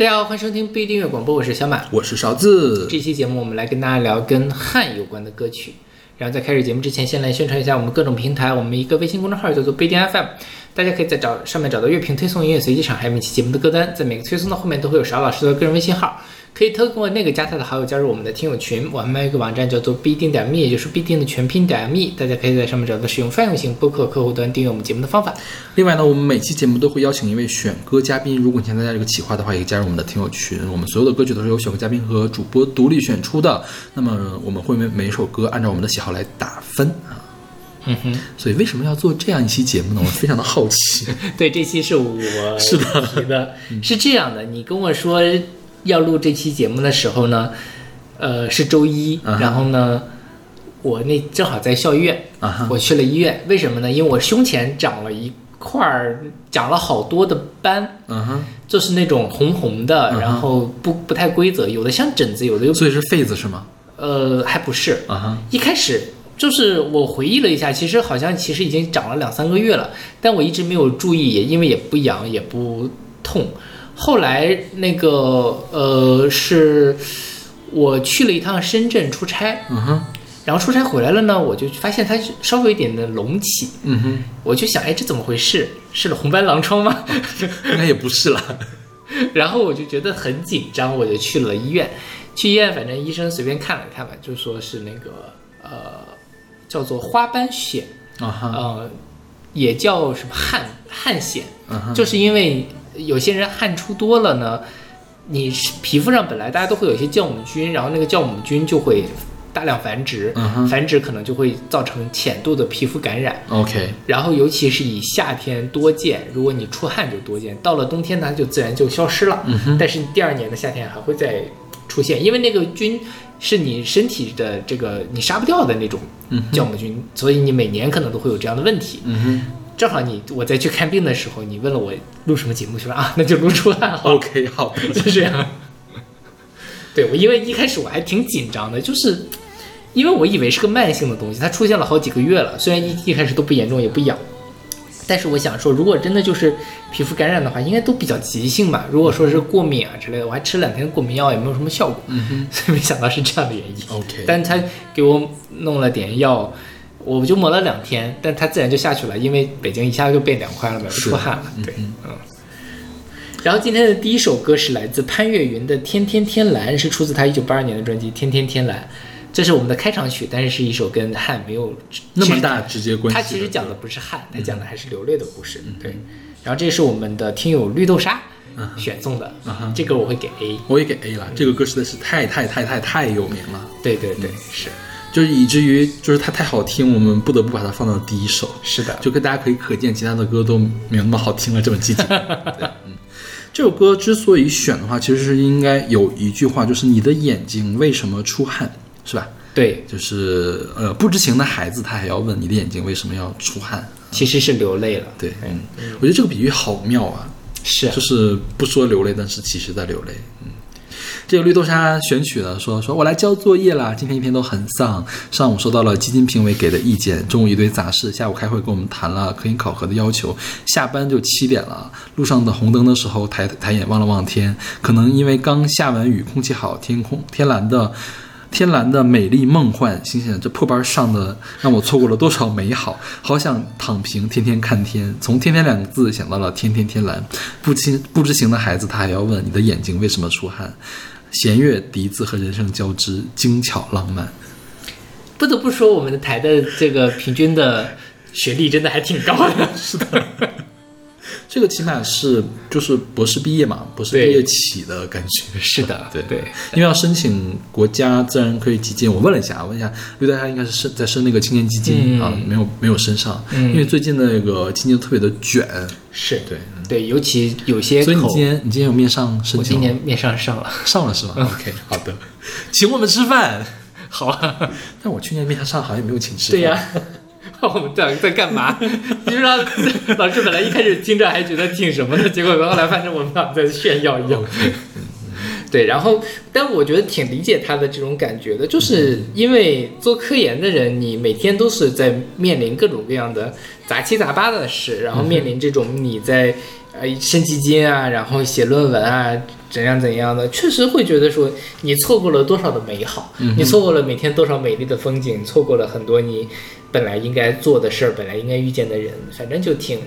大家好，欢迎收听不一订阅广播，我是小马。我是勺子。这期节目我们来跟大家聊跟汉有关的歌曲。然后在开始节目之前，先来宣传一下我们各种平台。我们一个微信公众号叫做不一定 FM，大家可以在找上面找到乐评推送、音乐随机场，还有每期节目的歌单。在每个推送的后面都会有勺老师的个人微信号，可以通过那个加他的好友加入我们的听友群。我们还有一个网站叫做必定点 me，也就是必定的全拼点 me，大家可以在上面找到使用泛用型播客客户端订阅我们节目的方法。另外呢，我们每期节目都会邀请一位选歌嘉宾。如果你想参加这个企划的话，也可以加入我们的听友群。我们所有的歌曲都是由选歌嘉宾和主播独立选出的。那么我们会为每一首歌按照我们的喜好来打分啊。嗯哼，所以为什么要做这样一期节目呢？我非常的好奇。对，这期是我 是的，是这样的。你跟我说要录这期节目的时候呢，呃，是周一，然后呢，我那正好在校医院，我去了医院。为什么呢？因为我胸前长了一块儿，长了好多的斑，嗯哼，就是那种红红的，然后不不太规则，有的像疹子，有的又所以是痱子是吗？呃还不是。一开始就是我回忆了一下，其实好像其实已经长了两三个月了，但我一直没有注意，也因为也不痒也不痛。后来那个呃，是我去了一趟深圳出差，嗯哼，然后出差回来了呢，我就发现它稍微有一点的隆起，嗯哼，我就想，哎，这怎么回事？是红斑狼疮吗？应该也不是了。然后我就觉得很紧张，我就去了医院。去医院，反正医生随便看了看吧，就说是那个呃，叫做花斑癣，啊哈，呃，也叫什么汗汗癣，就是因为有些人汗出多了呢，你皮肤上本来大家都会有一些酵母菌，然后那个酵母菌就会大量繁殖，繁殖可能就会造成浅度的皮肤感染。OK，然后尤其是以夏天多见，如果你出汗就多见，到了冬天它就自然就消失了。嗯哼，但是第二年的夏天还会再出现，因为那个菌是你身体的这个你杀不掉的那种嗯酵母菌，所以你每年可能都会有这样的问题。嗯哼正好你我在去看病的时候，你问了我录什么节目，就说啊，那就录出来好了，，OK，好。就这样。对我，因为一开始我还挺紧张的，就是因为我以为是个慢性的东西，它出现了好几个月了，虽然一一开始都不严重，也不痒，但是我想说，如果真的就是皮肤感染的话，应该都比较急性吧。如果说是过敏啊之类的，我还吃了两天过敏药，也没有什么效果，嗯所以没想到是这样的原因。，OK，但他给我弄了点药，我就抹了两天，但它自然就下去了，因为北京一下就变凉快了嘛，是出汗了。对，嗯。然后今天的第一首歌是来自潘越云的《天天天蓝》，是出自他一九八二年的专辑《天天天蓝》，这是我们的开场曲，但是是一首跟汉没有那么大直接关系的。它其实讲的不是汉，它讲的还是流泪的故事。对，然后这是我们的听友绿豆沙选送的，这个我会给 A。我也给 A 了，这个歌实在是太太太太太有名了，对对对，是就是以至于就是它太好听，我们不得不把它放到第一首。是的，就跟大家可以可见，其他的歌都没有那么好听了，这么激情。对，嗯，这首歌之所以选的话，其实是应该有一句话，就是你的眼睛为什么出汗，是吧？对，就是呃，不知情的孩子他还要问你的眼睛为什么要出汗。其实是流泪了。对，嗯，我觉得这个比喻好妙啊，是就是不说流泪，但是其实在流泪。嗯，这个绿豆沙选曲呢，说说我来交作业啦，今天一天都很丧。上午收到了基金评委给的意见，中午一堆杂事，下午开会跟我们谈了科研考核的要求，下班就七点了。路上的红灯的时候，抬抬眼望了望天，可能因为刚下完雨，空气好，天空天蓝的。天蓝的美丽梦幻，心想这破班上的让我错过了多少美好，好想躺平，天天看天。从“天天”两个字想到了天天天蓝，不知不知情的孩子，他还要问你的眼睛为什么出汗？弦乐、笛子和人声交织，精巧浪漫。不得不说，我们的台的这个平均的学历真的还挺高的。是的，这个起码是就是博士毕业嘛，博士毕业起的感觉。是的，对。对，因为要申请国家自然科学基金，我问了一下，问一下绿大家应该是申在申那个青年基金、嗯。啊，没有没有申上，嗯。因为最近的那个基金特别的卷，是。对，对，尤其有些所以你今天你今天有面上申我？今年面上上了，上了是吧、o k 好的，请我们吃饭。好啊，但我去年面上上好像也没有请吃对饭。呀、我们在在干嘛？你知道，老师本来一开始听着还觉得挺什么的，结果后来发现我们俩在炫耀一样。对，然后，但我觉得挺理解他的这种感觉的，就是因为做科研的人，你每天都是在面临各种各样的杂七杂八的事，然后面临这种你在呃申基金啊，然后写论文啊，怎样怎样的，确实会觉得说你错过了多少的美好，嗯你错过了每天多少美丽的风景，错过了很多你本来应该做的事儿，本来应该遇见的人，反正就挺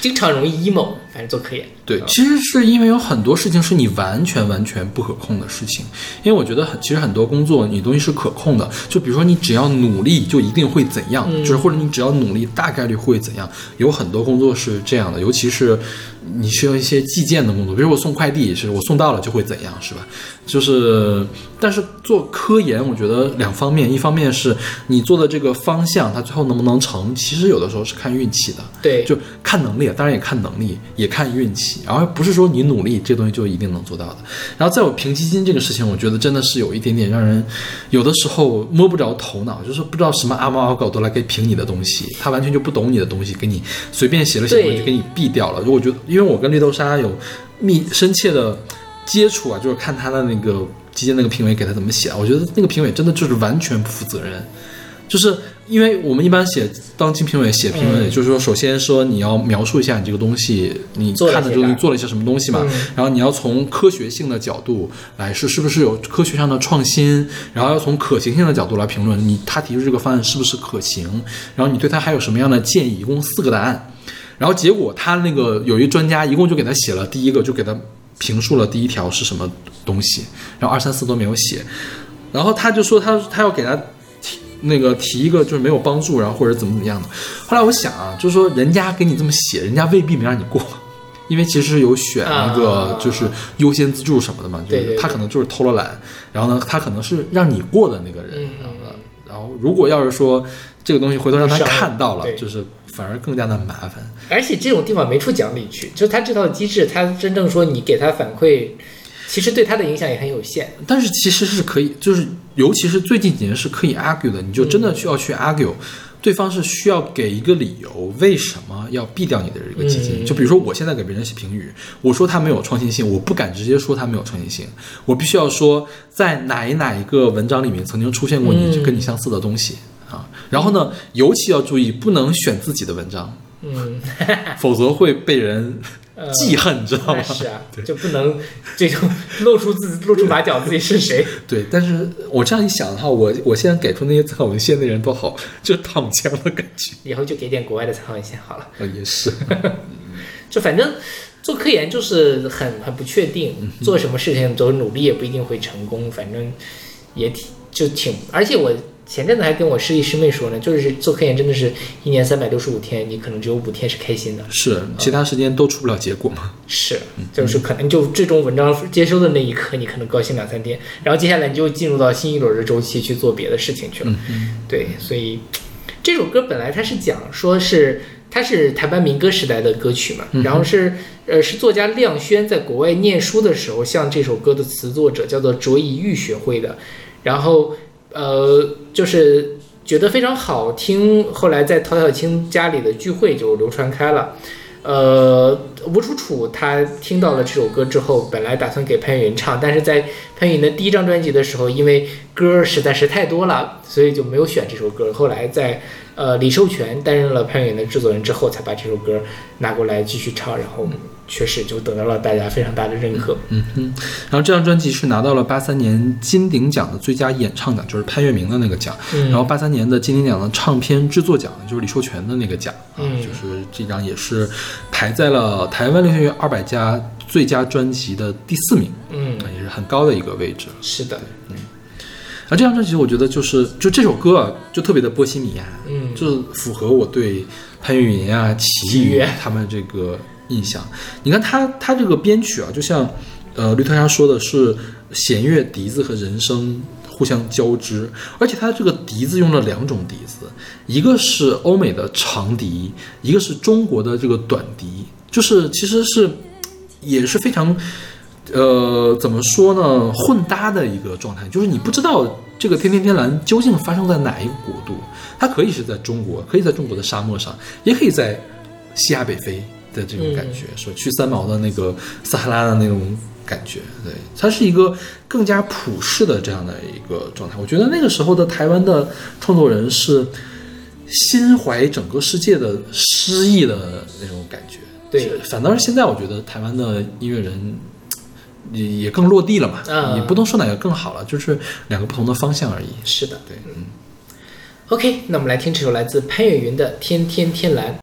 经常容易 emo，反正做科研。对，啊其实是因为有很多事情是你完全完全不可控的事情，因为我觉得很，其实很多工作你东西是可控的，就比如说你只要努力就一定会怎样，嗯就是或者你只要努力大概率会怎样，有很多工作是这样的，尤其是你需要一些计件的工作，比如我送快递，是我送到了就会怎样，是吧？就是，但是做科研，我觉得两方面，一方面是你做的这个方向，它最后能不能成，其实有的时候是看运气的。对，就看能力，当然也看能力，也看运气，而不是说你努力这东西就一定能做到的。然后在我评基金这个事情，我觉得真的是有一点点让人有的时候摸不着头脑，就是不知道什么阿猫阿狗都来给评你的东西，他完全就不懂你的东西，给你随便写了写对就给你毙掉了。就我觉得，因为我跟绿豆沙有密深切的接触啊，就是看他的那个基金那个评委给他怎么写啊，我觉得那个评委真的就是完全不负责任。就是因为我们一般写当期评委写评论，也就是说，首先说你要描述一下你这个东西，你看的这个东西做了一些什么东西嘛，嗯。然后你要从科学性的角度来是是不是有科学上的创新，然后要从可行性的角度来评论你他提出这个方案是不是可行，然后你对他还有什么样的建议，一共四个答案，然后结果他那个有一专家一共就给他写了第一个就给他评述了第一条是什么东西，然后二三四都没有写，然后他就说他他要给他提那个提一个就是没有帮助，然后或者怎么怎么样的。后来我想啊，就是说人家给你这么写，人家未必没让你过。因为其实有选一个啊就是优先资助什么的嘛，就是他可能就是偷了懒，然后呢，他可能是让你过的那个人，嗯然后呢，然后如果要是说这个东西回头让他看到了，就是反而更加的麻烦。而且这种地方没处讲理去，就是他这套机制，他真正说你给他反馈，其实对他的影响也很有限。但是其实是可以，就是尤其是最近几年是可以 argue 的，你就真的需要去 argue，、对方是需要给一个理由，为什么要毙掉你的这个基金？嗯就比如说我现在给别人写评语，我说他没有创新性，我不敢直接说他没有创新性，我必须要说在哪一哪一个文章里面曾经出现过你嗯跟你相似的东西。啊，然后呢，尤其要注意，不能选自己的文章，嗯，否则会被人呃记恨，你知道吗？是啊，就不能这种露出自己露出马脚自己是谁。对，但是我这样一想的话，我我现在给出那些参考文献的人都好，就躺枪的感觉。以后就给点国外的参考文献好了。呃，也是，就反正做科研就是很很不确定，做什么事情都努力也不一定会成功，反正也挺就挺，而且我。前阵子还跟我师弟师妹说呢，就是做科研真的是一年三百六十五天，你可能只有五天是开心的，是，其他时间都出不了结果嘛。是，就是可能就最终文章接收的那一刻，你可能高兴两三天，然后接下来你就进入到新一轮的周期去做别的事情去了。对，所以这首歌本来它是讲说是它是台湾民歌时代的歌曲嘛，然后是呃是作家亮轩在国外念书的时候向这首歌的词作者叫做卓以玉学会的，然后呃就是觉得非常好听，后来在陶小青家里的聚会就流传开了。呃，吴楚楚他听到了这首歌之后，本来打算给潘越云唱，但是在潘越云的第一张专辑的时候，因为歌实在是太多了，所以就没有选这首歌。后来在呃李寿全担任了潘越云的制作人之后，才把这首歌拿过来继续唱，然后确实就得到了大家非常大的认可。嗯哼，然后这张专辑是拿到了八三年金鼎奖的最佳演唱奖，就是潘粤明的那个奖。嗯然后八三年的金鼎奖的唱片制作奖，就是李寿全的那个奖啊，嗯就是这张也是排在了台湾流行乐二百家最佳专辑的第四名，嗯，也是很高的一个位置。是的，而这张专辑，我觉得就是就这首歌啊，就特别的波西米亚，嗯就是符合我对潘粤明啊、齐豫他们这个印象。你看他他这个编曲啊，就像呃绿特莎说的是弦乐、笛子和人声互相交织，而且他这个笛子用了两种笛子，一个是欧美的长笛，一个是中国的这个短笛，就是其实是也是非常。呃，怎么说呢？混搭的一个状态，就是你不知道这个天天天蓝究竟发生在哪一个国度，它可以是在中国，可以在中国的沙漠上，也可以在西亚北非的这种感觉，说去三毛的那个撒哈拉的那种感觉，对，它是一个更加普世的这样的一个状态。我觉得那个时候的台湾的创作人是心怀整个世界的诗意的那种感觉。对反倒是现在，我觉得台湾的音乐人也也更落地了嘛，嗯也不能说哪个更好了，就是两个不同的方向而已。是的。对，嗯。OK，那我们来听这首来自潘越云的《天天天蓝》。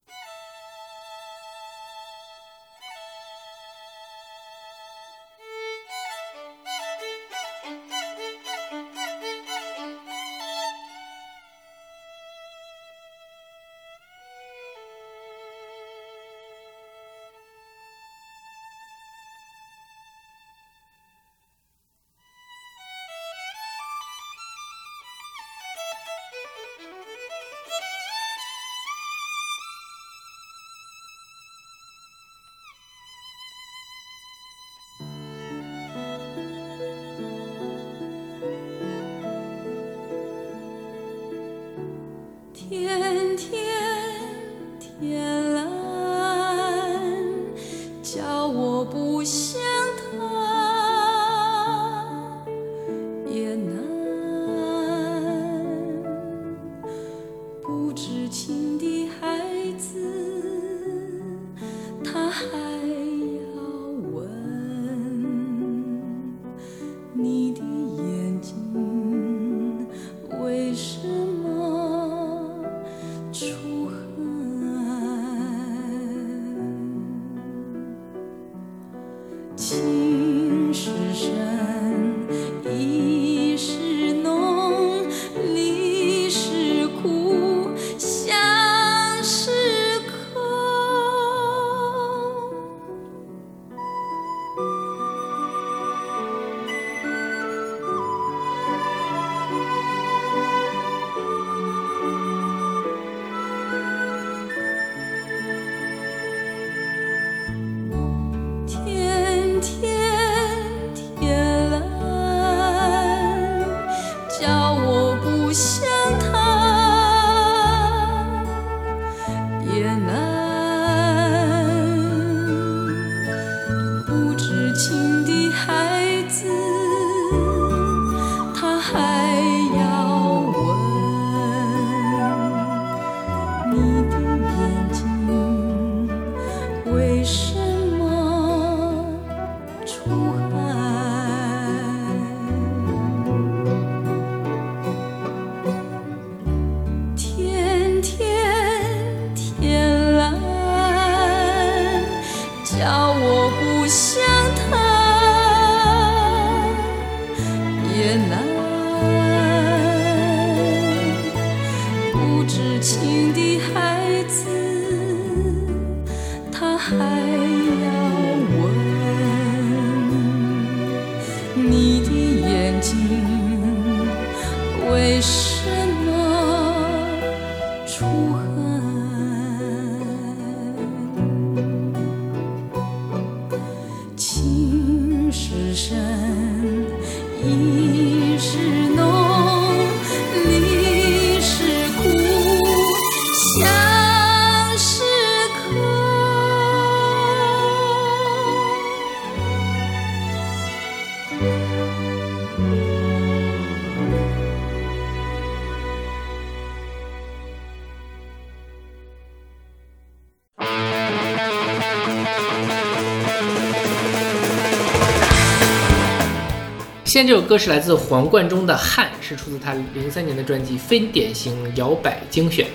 现在这首歌是来自黄贯中的《汉》，是出自他零三年的专辑《非典型摇摆精选》。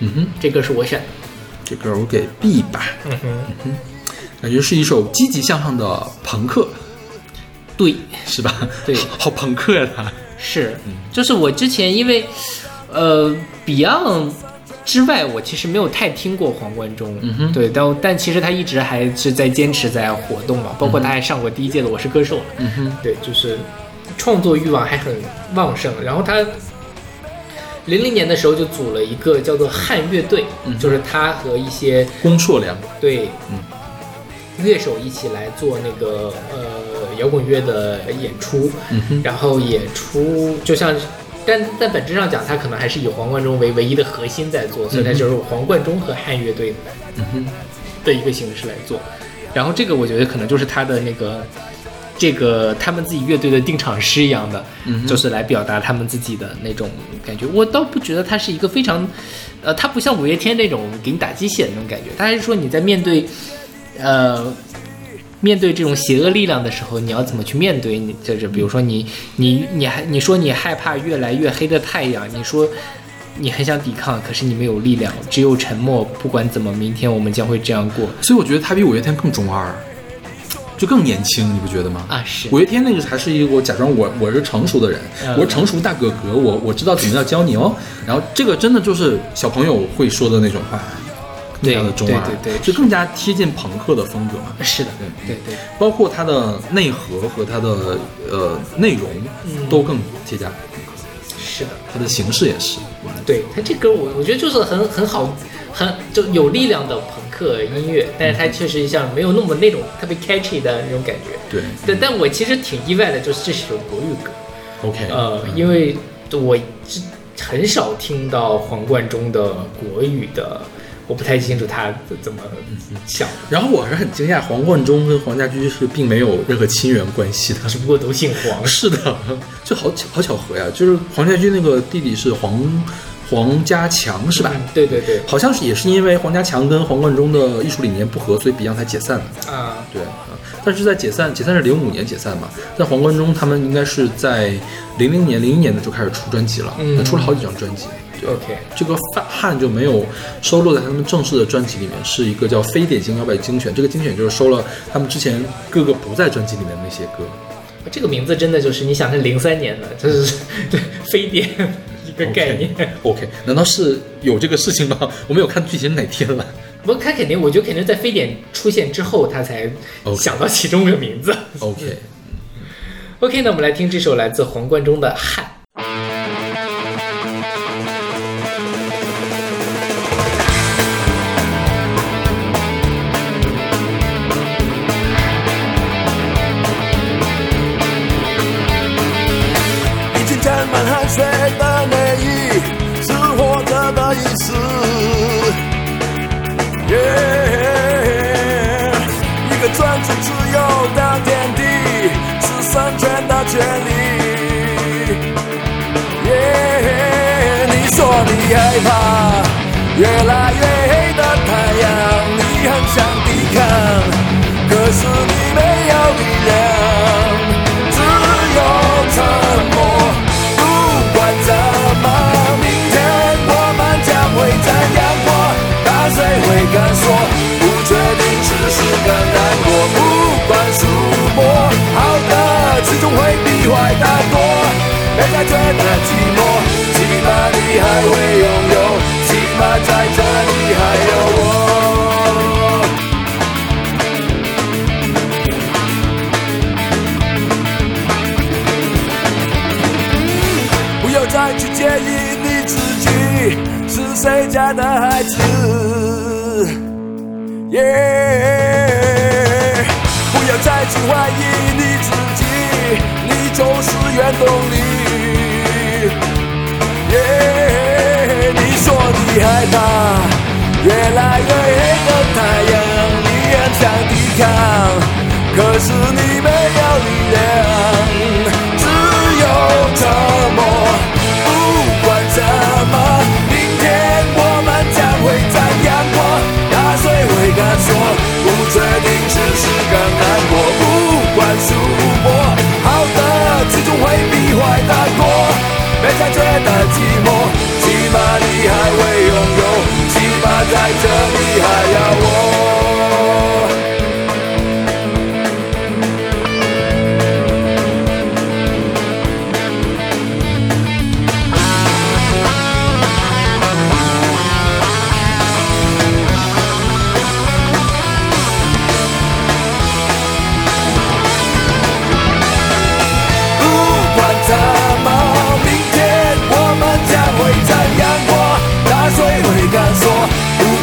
嗯哼，这歌是我选。的。这歌我给 B 吧，嗯哼，感觉是一首积极向上的朋克，对，是吧？对。好好朋克呀、他。是，就是我之前因为，呃，Beyond 之外，我其实没有太听过黄贯中，嗯哼。对，但但其实他一直还是在坚持在活动嘛，包括他还上过第一届的《我是歌手》，嗯哼，对，就是创作欲望还很旺盛。然后他零零年的时候就组了一个叫做汉乐队，嗯就是他和一些龚硕良，对，嗯。乐手一起来做那个呃摇滚乐的演出，嗯哼，然后演出就像，但在本质上讲，他可能还是以黄贯中为唯一的核心在做，所以他就是黄贯中和汉乐队的一个形式来做。然后这个我觉得可能就是他的那个这个他们自己乐队的定场诗一样的，嗯就是来表达他们自己的那种感觉。我倒不觉得他是一个非常，呃，他不像五月天那种给你打鸡血的那种感觉，他还是说你在面对，呃。面对这种邪恶力量的时候，你要怎么去面对？你就是比如说你你你还你说你害怕越来越黑的太阳，你说你很想抵抗，可是你没有力量，只有沉默。不管怎么，明天我们将会这样过所以我觉得他比五月天更中二，就更年轻，你不觉得吗？啊！是五月天那个还是一个我假装我我是成熟的人，嗯我是成熟大哥哥，我我知道怎么样教你哦。然后这个真的就是小朋友会说的那种话，更加的中二，对对对对就更加贴近朋克的风格嘛。是的，对对对。包括它的内核和它的呃内容嗯都更贴加朋克，是的，它的形式也是。对他这歌我我觉得就是很很好，很就有力量的朋克音乐，但是它确实像没有那么那种特别 catchy 的那种感觉。对但，但我其实挺意外的，就是这是首国语歌，，OK，呃，因为我是很少听到黄贯中的国语的，我不太清楚他怎么想的，然后我还是很惊讶，黄贯中跟黄家驹是并没有任何亲缘关系的。只不过都姓黄。是的，就好巧好巧合呀，就是黄家驹那个弟弟是黄黄家强是吧？嗯对对对，好像是也是因为黄家强跟黄贯中的艺术理念不合，所以 Beyond 才解散的。啊，对啊，但是在解散，解散是零五年解散嘛，但黄贯中他们应该是在零零年、零一年的就开始出专辑了，嗯出了好几张专辑。对 OK 这个范汉就没有收录在他们正式的专辑里面，是一个叫非典型摇摆精选。这个精选就是收了他们之前各个不在专辑里面的那些歌。这个名字真的就是你想是零三年的，这是 对非典一个概念。OK，难道是有这个事情吗？我没有看具体是哪天了。不过他肯定，我觉得肯定在非典出现之后，他才想到其中的名字。OK，OK，那我们来听这首来自黄贯中的《汉》。一个专注自由的天地，是生存的权利。耶、你说你害怕越来越黑的太阳，再觉得寂寞，起码你还会拥有，起码在这里还有我。不要再去介意你自己是谁家的孩子，耶、不要再去怀疑你自己，你就是原动力，你害怕越来越黑的太阳，你很想抵抗，可是你没有力量，只有沉默。不管怎么，明天我们将会在阳光？大水会干缩，不确定只是更难过。不管输波，好的始终会比坏的多。别再觉得寂寞在这里还要我。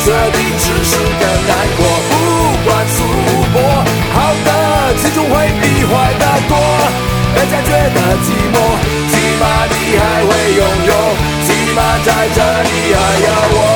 不确定只是更难过。不管输过，好的最终会比坏的多。别再觉得寂寞，起码你还会拥有，起码在这里还有我。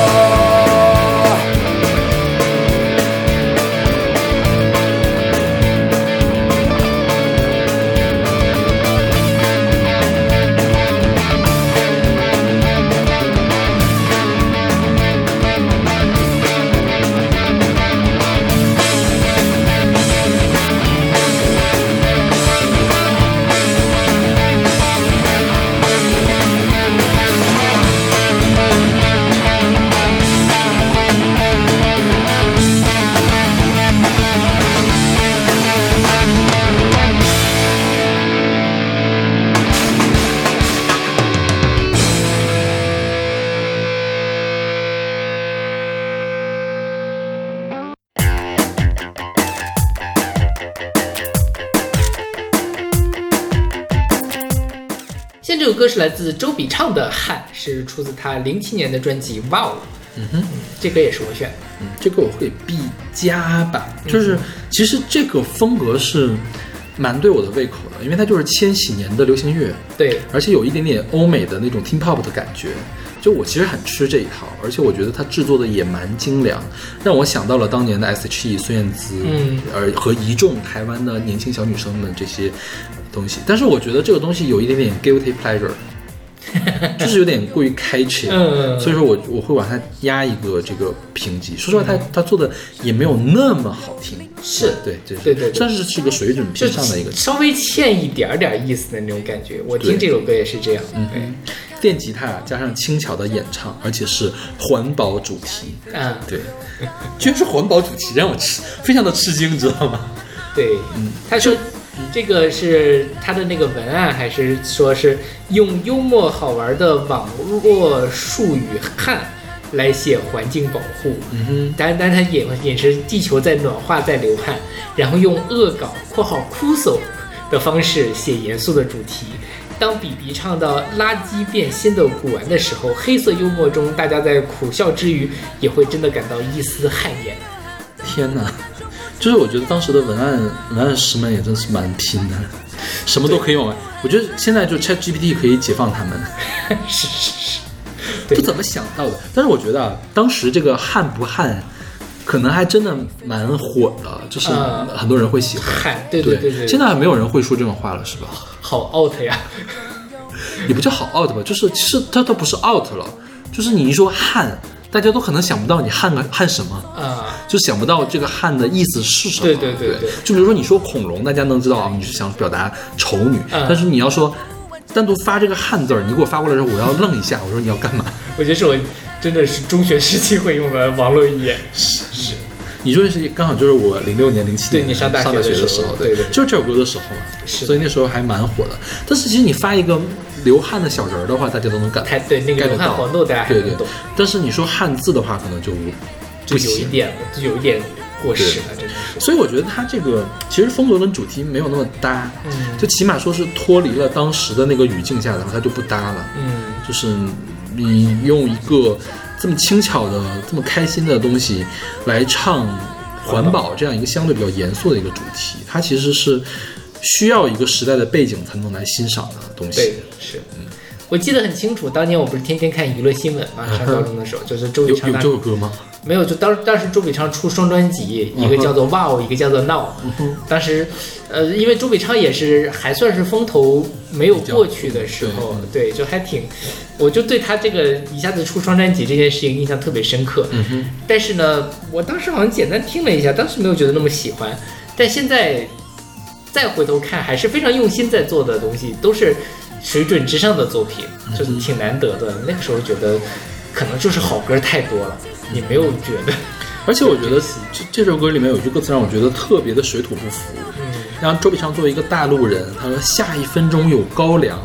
自周笔畅的《汗》，是出自他零七年的专辑《Wow》。嗯哼，这歌也是我选的。嗯，这个我会 B 加吧，就是其实这个风格是蛮对我的胃口的，因为它就是千禧年的流行乐，对，而且有一点点欧美的那种 teen pop 的感觉。就我其实很吃这一套，而且我觉得它制作的也蛮精良，让我想到了当年的 S.H.E 孙燕姿，嗯，而和一众台湾的年轻小女生们这些东西。但是我觉得这个东西有一点点 guilty pleasure，就是有点过于开嗯所以说我我会往它压一个这个评级。说实话，他他做的也没有那么好听，是。对对对。对对算是是个水准偏上的一个。稍微欠一点点意思的那种感觉。我听这首歌也是这样，对，电吉他加上轻巧的演唱，而且是环保主题。嗯，对，居然是环保主题，让我吃非常的吃惊，你知道吗？对，嗯。他说这个是他的那个文案，还是说是用幽默好玩的网络术语“汉”来写环境保护？嗯哼，但但他演也是地球在暖化，在流汗，然后用恶搞（括号哭诉）的方式写严肃的主题。当比比唱到“垃圾变新的古玩”的时候，黑色幽默中，大家在苦笑之余，也会真的感到一丝汗颜。天哪！就是我觉得当时的文案文案师们也真是蛮拼的，什么都可以用。我觉得现在就 Chat GPT 可以解放他们，是是是，不怎么想到的。但是我觉得啊，当时这个汉不汉，可能还真的蛮火的，就是嗯很多人会喜欢。汗，对对对对，现在还没有人会说这种话了，是吧？好 out 呀！也不叫好 out 吧，就是其实它它不是 out 了，就是你一说汉，大家都可能想不到你汉个汉什么。啊、就想不到这个汉的意思是什么。对对对对就比如说你说恐龙，大家能知道啊，你是想表达丑女，嗯但是你要说单独发这个汉字儿，你给我发过来之后，我要愣一下，我说你要干嘛？我觉得是我真的是中学时期会用的网络语言。是是你说的是刚好就是我零六年、零七年对你上大学上大学的的时候，时候对对就是这首歌的时候嘛，是所以那时候还蛮火的。但是其实你发一个流汗的小人儿的话，大家都能感太对那个流汗到黄豆大家还对对能懂，但是你说汉字的话，可能就就不行。有一点，就有一点过时了，真的是。所以我觉得它这个其实风格跟主题没有那么搭，嗯就起码说是脱离了当时的那个语境下，然后它就不搭了。嗯，就是你用一个这么轻巧的、这么开心的东西来唱环保这样一个相对比较严肃的一个主题，它其实是需要一个时代的背景才能来欣赏的东西。对的，是。我记得很清楚，当年我不是天天看娱乐新闻嘛，上高中的时候，就是周笔畅有这首歌吗？没有，就当当时周笔畅出双专辑，嗯一个叫做《Wow》，一个叫做《Now》。当时，呃，因为周笔畅也是还算是风头没有过去的时候，对，就还挺，我就对他这个一下子出双专辑这件事情印象特别深刻。但是呢，我当时好像简单听了一下，当时没有觉得那么喜欢，但现在再回头看，还是非常用心在做的东西，都是水准之上的作品，就是挺难得的。那个时候觉得，可能就是好歌太多了，你没有觉得，而且我觉得这这首歌里面有一句歌词让我觉得特别的水土不服。嗯然后周笔畅作为一个大陆人，他说下一分钟有高粱，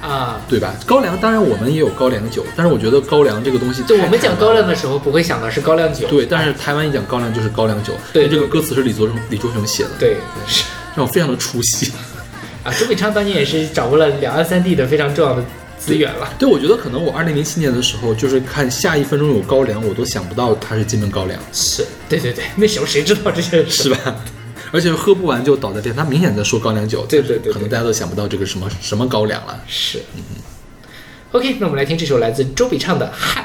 啊。对吧？高粱当然我们也有高粱酒，但是我觉得高粱这个东西太就我们讲高粱的时候，不会想到是高粱酒。对，但是台湾一讲高粱就是高粱酒，对这个歌词是李卓雄李卓雄写的，对是让我非常的出戏。啊，周笔畅当年也是掌握了两岸三地的非常重要的资源了。对，我觉得可能我二零零七年的时候，就是看下一分钟有高粱，我都想不到它是金门高粱，是对对对，那时候谁知道这些事是？吧？而且喝不完就倒在地上，他明显在说高粱酒，对对对对可能大家都想不到这个什么什么高粱了。是。嗯 OK，那我们来听这首来自周笔畅的《汗》。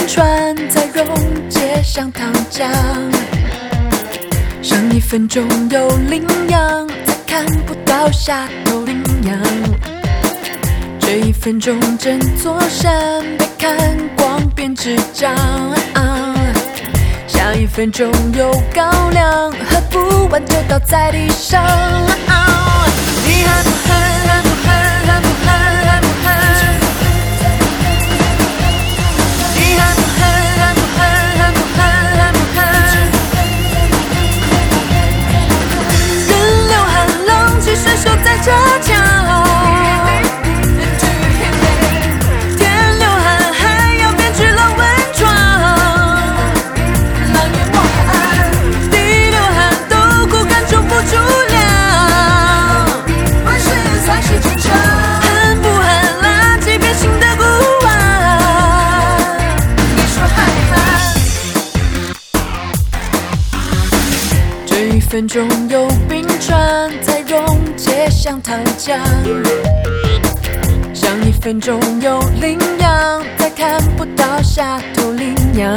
有冰川在溶解像糖浆，上一分钟有羚羊在看不到下头羚羊，这一分钟整座山被看光变智障。下一分钟有高粱，喝不完就倒在地上。浪迹水手在这讲。天流汗，还要编织了温床。浪也莫寒，地流汗，都骨感受不住凉。万事才是真诚，恨不恨？垃圾变心的不安。你说害不害？这一分钟有像糖浆。上一分钟有羚羊，再看不到下头羚羊。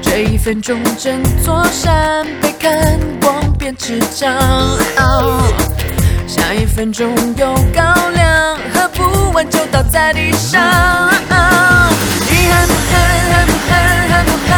这一分钟整座山被看光变智障。下一分钟有高粱，喝不完就倒在地上。你恨不恨，恨不恨，恨不恨，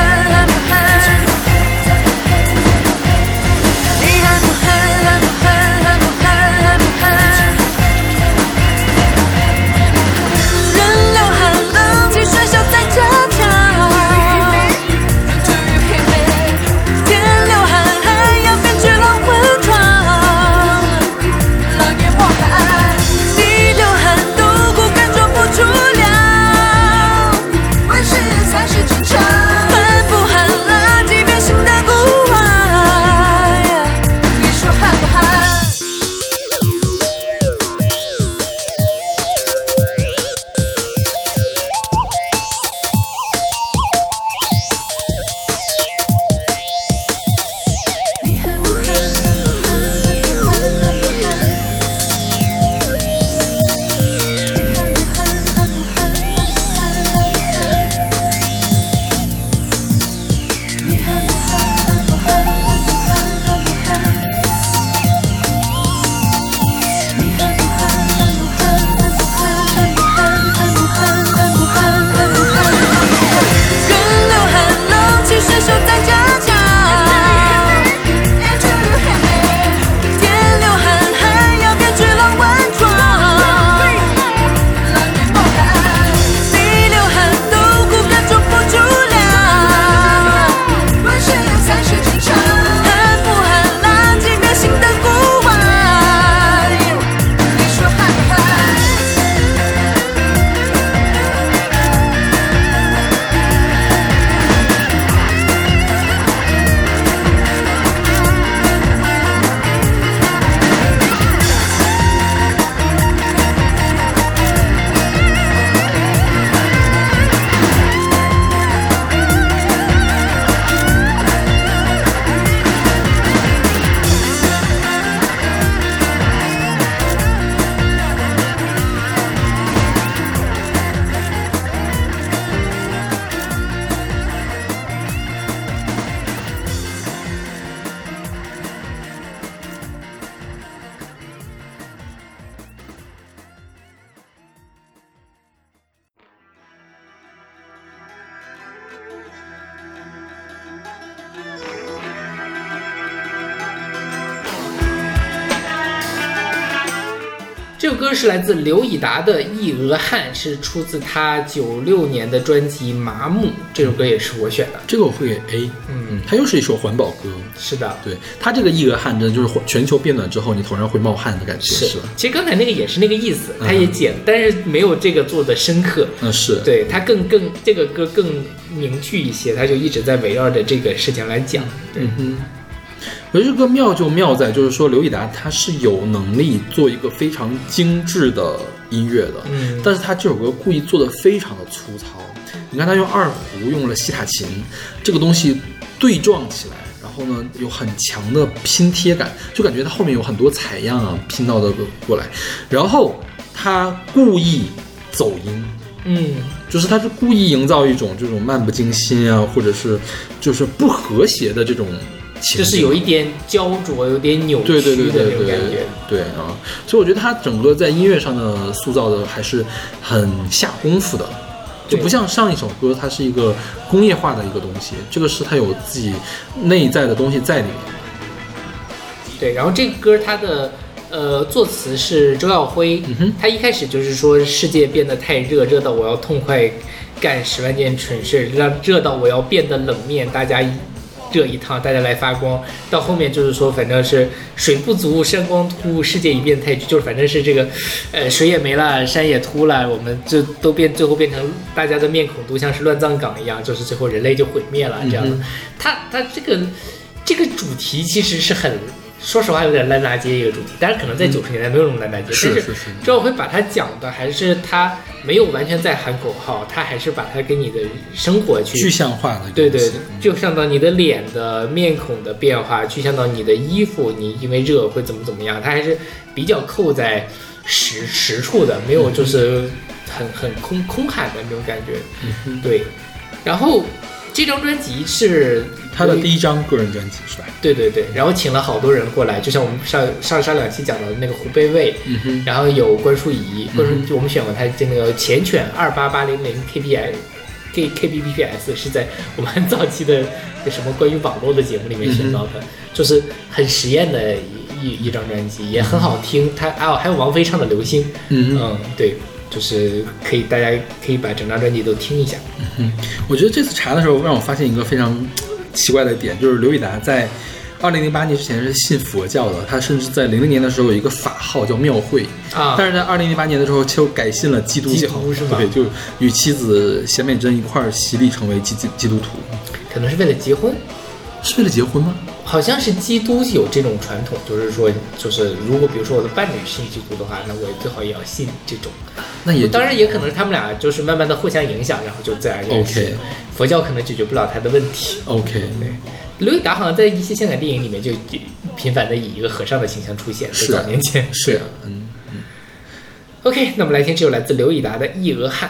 是来自刘以达的《一额汗》，是出自他九六年的专辑《麻木》。这首歌也是我选的。这个我会给 A，嗯，它又是一首环保歌。是的，对它这个一额汗，真的就是全球变暖之后，你头上会冒汗的感觉，是吧？其实刚才那个也是那个意思，嗯他也剪，但是没有这个做的深刻。嗯，是，对它更更这个歌更凝聚一些，他就一直在围绕着这个事情来讲。嗯哼。我觉得这个妙就妙在，就是说刘以达他是有能力做一个非常精致的音乐的，嗯但是他这首歌故意做的非常的粗糙。你看他用二胡，用了西塔琴，这个东西对撞起来，然后呢有很强的拼贴感，就感觉他后面有很多采样啊拼到的过来，然后他故意走音，嗯，就是他是故意营造一种这种漫不经心啊，或者是就是不和谐的这种就是有一点焦灼，有点扭曲的对对对那种感觉。对啊，所以我觉得他整个在音乐上的塑造的还是很下功夫的。就不像上一首歌，它是一个工业化的一个东西，这个是它有自己内在的东西在里面。对，然后这个歌它的呃作词是周耀辉，他一开始就是说世界变得太热，热到我要痛快干十万件蠢事，让热到我要变得冷面，大家一热一趟，大家来发光。到后面就是说，反正是水不足，山光秃，世界已变太巨，就是反正是这个，呃，水也没了，山也秃了，我们就都变，最后变成大家的面孔都像是乱葬岗一样，就是最后人类就毁灭了这样的。嗯他他这个这个主题其实是很。说实话，有点烂大街一个主题，但是可能在九十年代没有那么烂大街。但是是是周耀辉把它讲的还是他没有完全在喊口号，他还是把它跟你的生活去具象化的对对就像到你的脸的面孔的变化，具象到你的衣服，你因为热会怎么怎么样，他还是比较扣在实实处的，没有就是很很空空喊的那种感觉。嗯对，然后这张专辑是他的第一张个人专辑是吧？对对对，然后请了好多人过来，就像我们上上上两期讲的那个胡贝卫，嗯，然后有关淑怡，关淑就我们选过他这个前犬二八八零零 K P I K K B B P S 是在我们很早期的什么关于网络的节目里面选到的，就是很实验的一一一张专辑，也很好听。他还有还有王菲唱的《流星》，嗯嗯，对，就是可以大家可以把整张专辑都听一下。嗯我觉得这次查的时候让我发现一个非常奇怪的点，就是刘以达在二零零八年之前是信佛教的，他甚至在零零年的时候有一个法号叫庙会，啊。但是在二零零八年的时候就改信了基督教，对，就与妻子贤美珍一块儿洗礼成为基基基督徒，可能是为了结婚，是为了结婚吗？好像是基督有这种传统，就是说，就是如果比如说我的伴侣信基督的话，那我最好也要信这种。那也当然也可能是他们俩就是慢慢的互相影响，然后就自然认识 OK 是佛教可能解决不了他的问题。OK，对，刘以达好像在一些香港电影里面就频繁的以一个和尚的形象出现，在是啊早年间。是啊，嗯。OK，那我们来听这首来自刘以达的《一额汗》。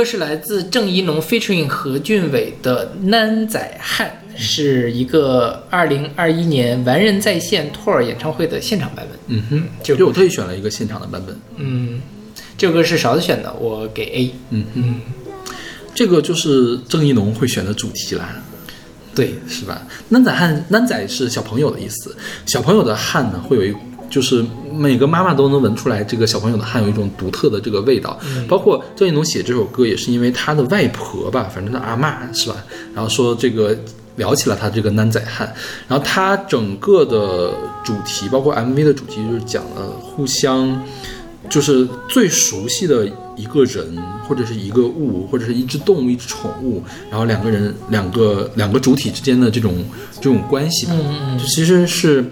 歌是来自郑一农 featuring 何俊伟的《南仔汉》，是一个二零二一年完人在线 tour 演唱会的现场版本。嗯哼，这就我特意选了一个现场的版本。嗯，这首歌是勺子选的，我给 A。嗯哼，这个就是郑一农会选的主题啦。对，是吧？男仔汉，男仔是小朋友的意思，小朋友的汉呢，会有一，就是每个妈妈都能闻出来，这个小朋友的汗有一种独特的这个味道。包括郑怡农写这首歌，也是因为他的外婆吧，反正他阿嬷是吧？然后说这个聊起了他这个囡仔汉，然后他整个的主题，包括 MV 的主题，就是讲了互相。就是最熟悉的一个人，或者是一个物，或者是一只动物、一只宠物，然后两个人、两个两个主体之间的这种这种关系吧，嗯嗯其实是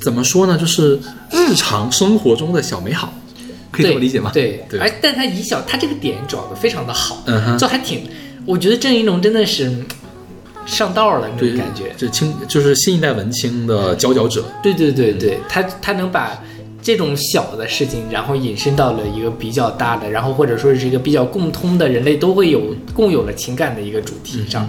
怎么说呢？就是日常生活中的小美好，可以这么理解吗？对，对而但他以小，他这个点找的非常的好，嗯哼就还挺，我觉得郑云龙真的是嗯上道了那种感觉。就清就是新一代文青的佼佼者。对对对对，他他能把这种小的事情，然后引申到了一个比较大的，然后或者说是一个比较共通的人类都会有共有的情感的一个主题上，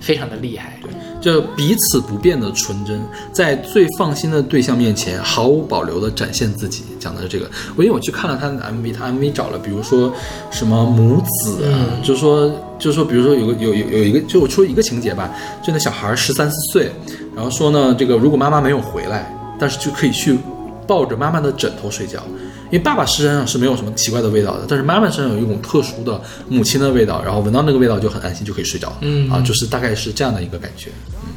非常的厉害。就彼此不变的纯真，在最放心的对象面前毫无保留的展现自己，讲的是这个。我因为我去看了他的 MV，他 MV 找了比如说什么母子啊，就是说就是说，比如说有个有有有一个，就我说一个情节吧，就那小孩十三四岁，然后说呢，这个如果妈妈没有回来，但是就可以去抱着妈妈的枕头睡觉。因为爸爸身上是没有什么奇怪的味道的，但是妈妈身上有一种特殊的母亲的味道，然后闻到那个味道就很安心，就可以睡着。嗯。啊，就是大概是这样的一个感觉。嗯，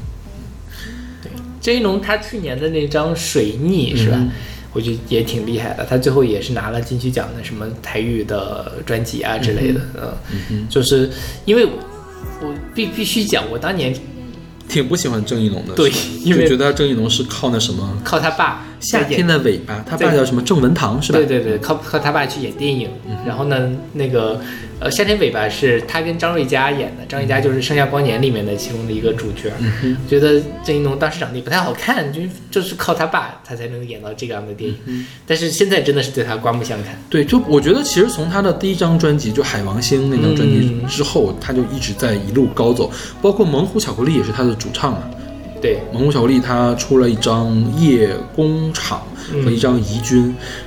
对。郑怡农他去年的那张《水逆》是吧？嗯。我觉得也挺厉害的，他最后也是拿了金曲奖的什么台语的专辑啊之类的，嗯，就是因为我我必必须讲，我当年挺不喜欢郑一龙的，对因为就觉得郑一龙是靠那什么？靠他爸夏天的。尾巴，他爸叫什么郑文堂是吧？对对对，靠靠他爸去演电影，然后呢，那个呃，夏天尾巴是他跟张瑞佳演的，张瑞佳就是《盛夏光年》里面的其中的一个主角。觉得郑怡农当时长得也不太好看，就就是靠他爸他才能演到这样的电影，但是现在真的是对他刮目相看。对，就我觉得其实从他的第一张专辑就《海王星》那张专辑嗯之后，他就一直在一路高走，包括猛虎巧克力也是他的主唱嘛。对，蒙古巧克力他出了一张《夜工厂》和一张《疑军》，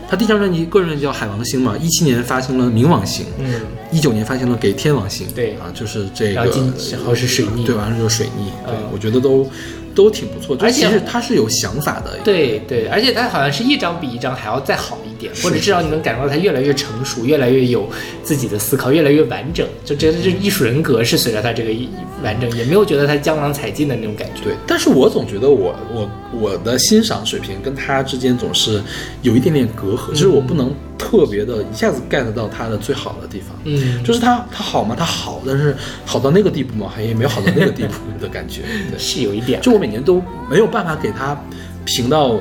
他第一张专辑个人专辑叫《海王星》嘛，一七年发行了《冥王星》，嗯，一九年发行了《给天王星》，对啊，就是这个，然后是水逆，对，完了就是水逆，对嗯我觉得都都挺不错，而且其实他是有想法的，对对，而且他好像是一张比一张还要再好一点，或者至少你能感受到他越来越成熟，越来越有自己的思考，越来越完整。就觉得这艺术人格是随着他这个一完整，也没有觉得他江郎才尽的那种感觉。对，但是我总觉得我我我的欣赏水平跟他之间总是有一点点隔阂，就是我不能特别的一下子 get 到它的最好的地方。嗯就是它它好吗？它好，但是好到那个地步吗？还也没有好到那个地步的感觉。对，是有一点，就我每年都没有办法给它评到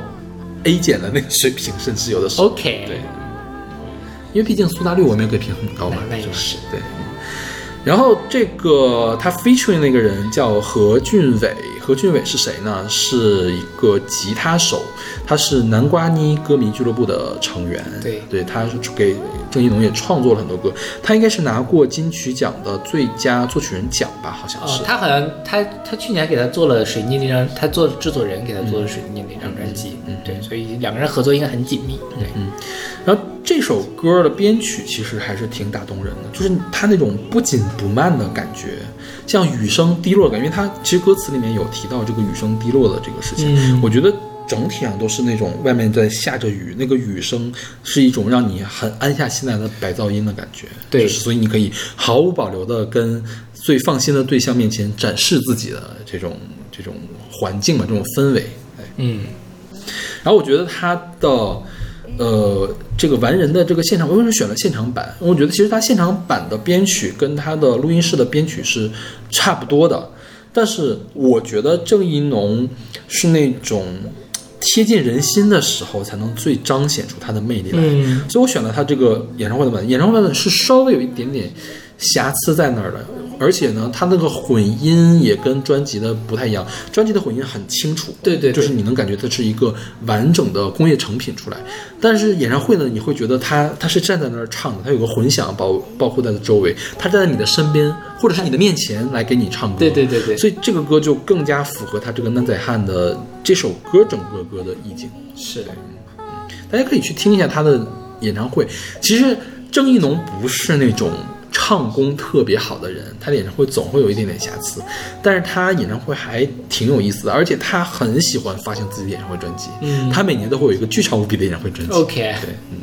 A 减的那个水平，甚至有的时候。OK，对，因为毕竟苏打绿我没有给评很高嘛，吧那那也是对。然后这个他 featuring 那个人叫何俊伟，何俊伟是谁呢？是一个吉他手，他是南瓜妮歌迷俱乐部的成员。对对，他是给郑一农也创作了很多歌，他应该是拿过金曲奖的最佳作曲人奖吧？好像是。哦，他好像他他去年还给他做了水逆那张，他做制作人给他做了水逆那张专辑，嗯，对，所以两个人合作应该很紧密，对，嗯然后这首歌的编曲其实还是挺打动人的，就是他那种不紧不慢的感觉，像雨声滴落的感觉，因为他其实歌词里面有提到这个雨声滴落的这个事情，嗯我觉得整体上都是那种外面在下着雨，那个雨声是一种让你很安下心来的白噪音的感觉，对就是所以你可以毫无保留的跟最放心的对象面前展示自己的这种这种环境嘛，这种氛围，哎。嗯，然后我觉得他的呃这个完人的这个现场，我为什么选了现场版？因为我觉得其实他现场版的编曲跟他的录音室的编曲是差不多的，但是我觉得郑怡农是那种贴近人心的时候，才能最彰显出他的魅力来。嗯所以我选了他这个演唱会的版本。演唱会版本是稍微有一点点瑕疵在那儿的，而且呢，他那个混音也跟专辑的不太一样。专辑的混音很清楚，对对对就是你能感觉它是一个完整的工业成品出来。但是演唱会呢，你会觉得他他是站在那儿唱的，他有个混响包包括在的周围，他站在你的身边或者是你的面前来给你唱歌。对对对对所以这个歌就更加符合他这个南仔汉的这首歌整个歌的意境。是，大家可以去听一下他的演唱会。其实郑义农不是那种唱功特别好的人，他的演唱会总会有一点点瑕疵，但是他演唱会还挺有意思的，而且他很喜欢发行自己的演唱会专辑。嗯他每年都会有一个巨长无比的演唱会专辑。OK 对，嗯，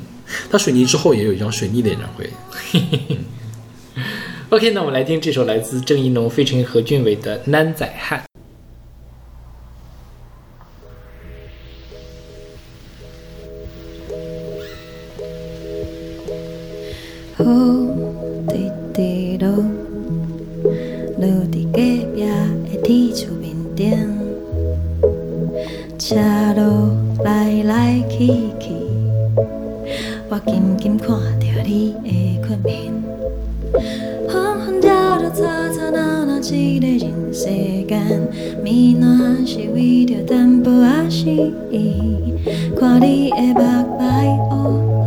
他水泥之后也有一张水泥的演唱会。OK，那我们来听这首来自郑怡农费城何俊伟的《南仔汉》。雨的铁厝面顶，车路来来去去，我紧紧看着你的裙面，昏昏跳着吵吵闹闹一个人世间，美暖是为着淡薄仔时，看你的目白乌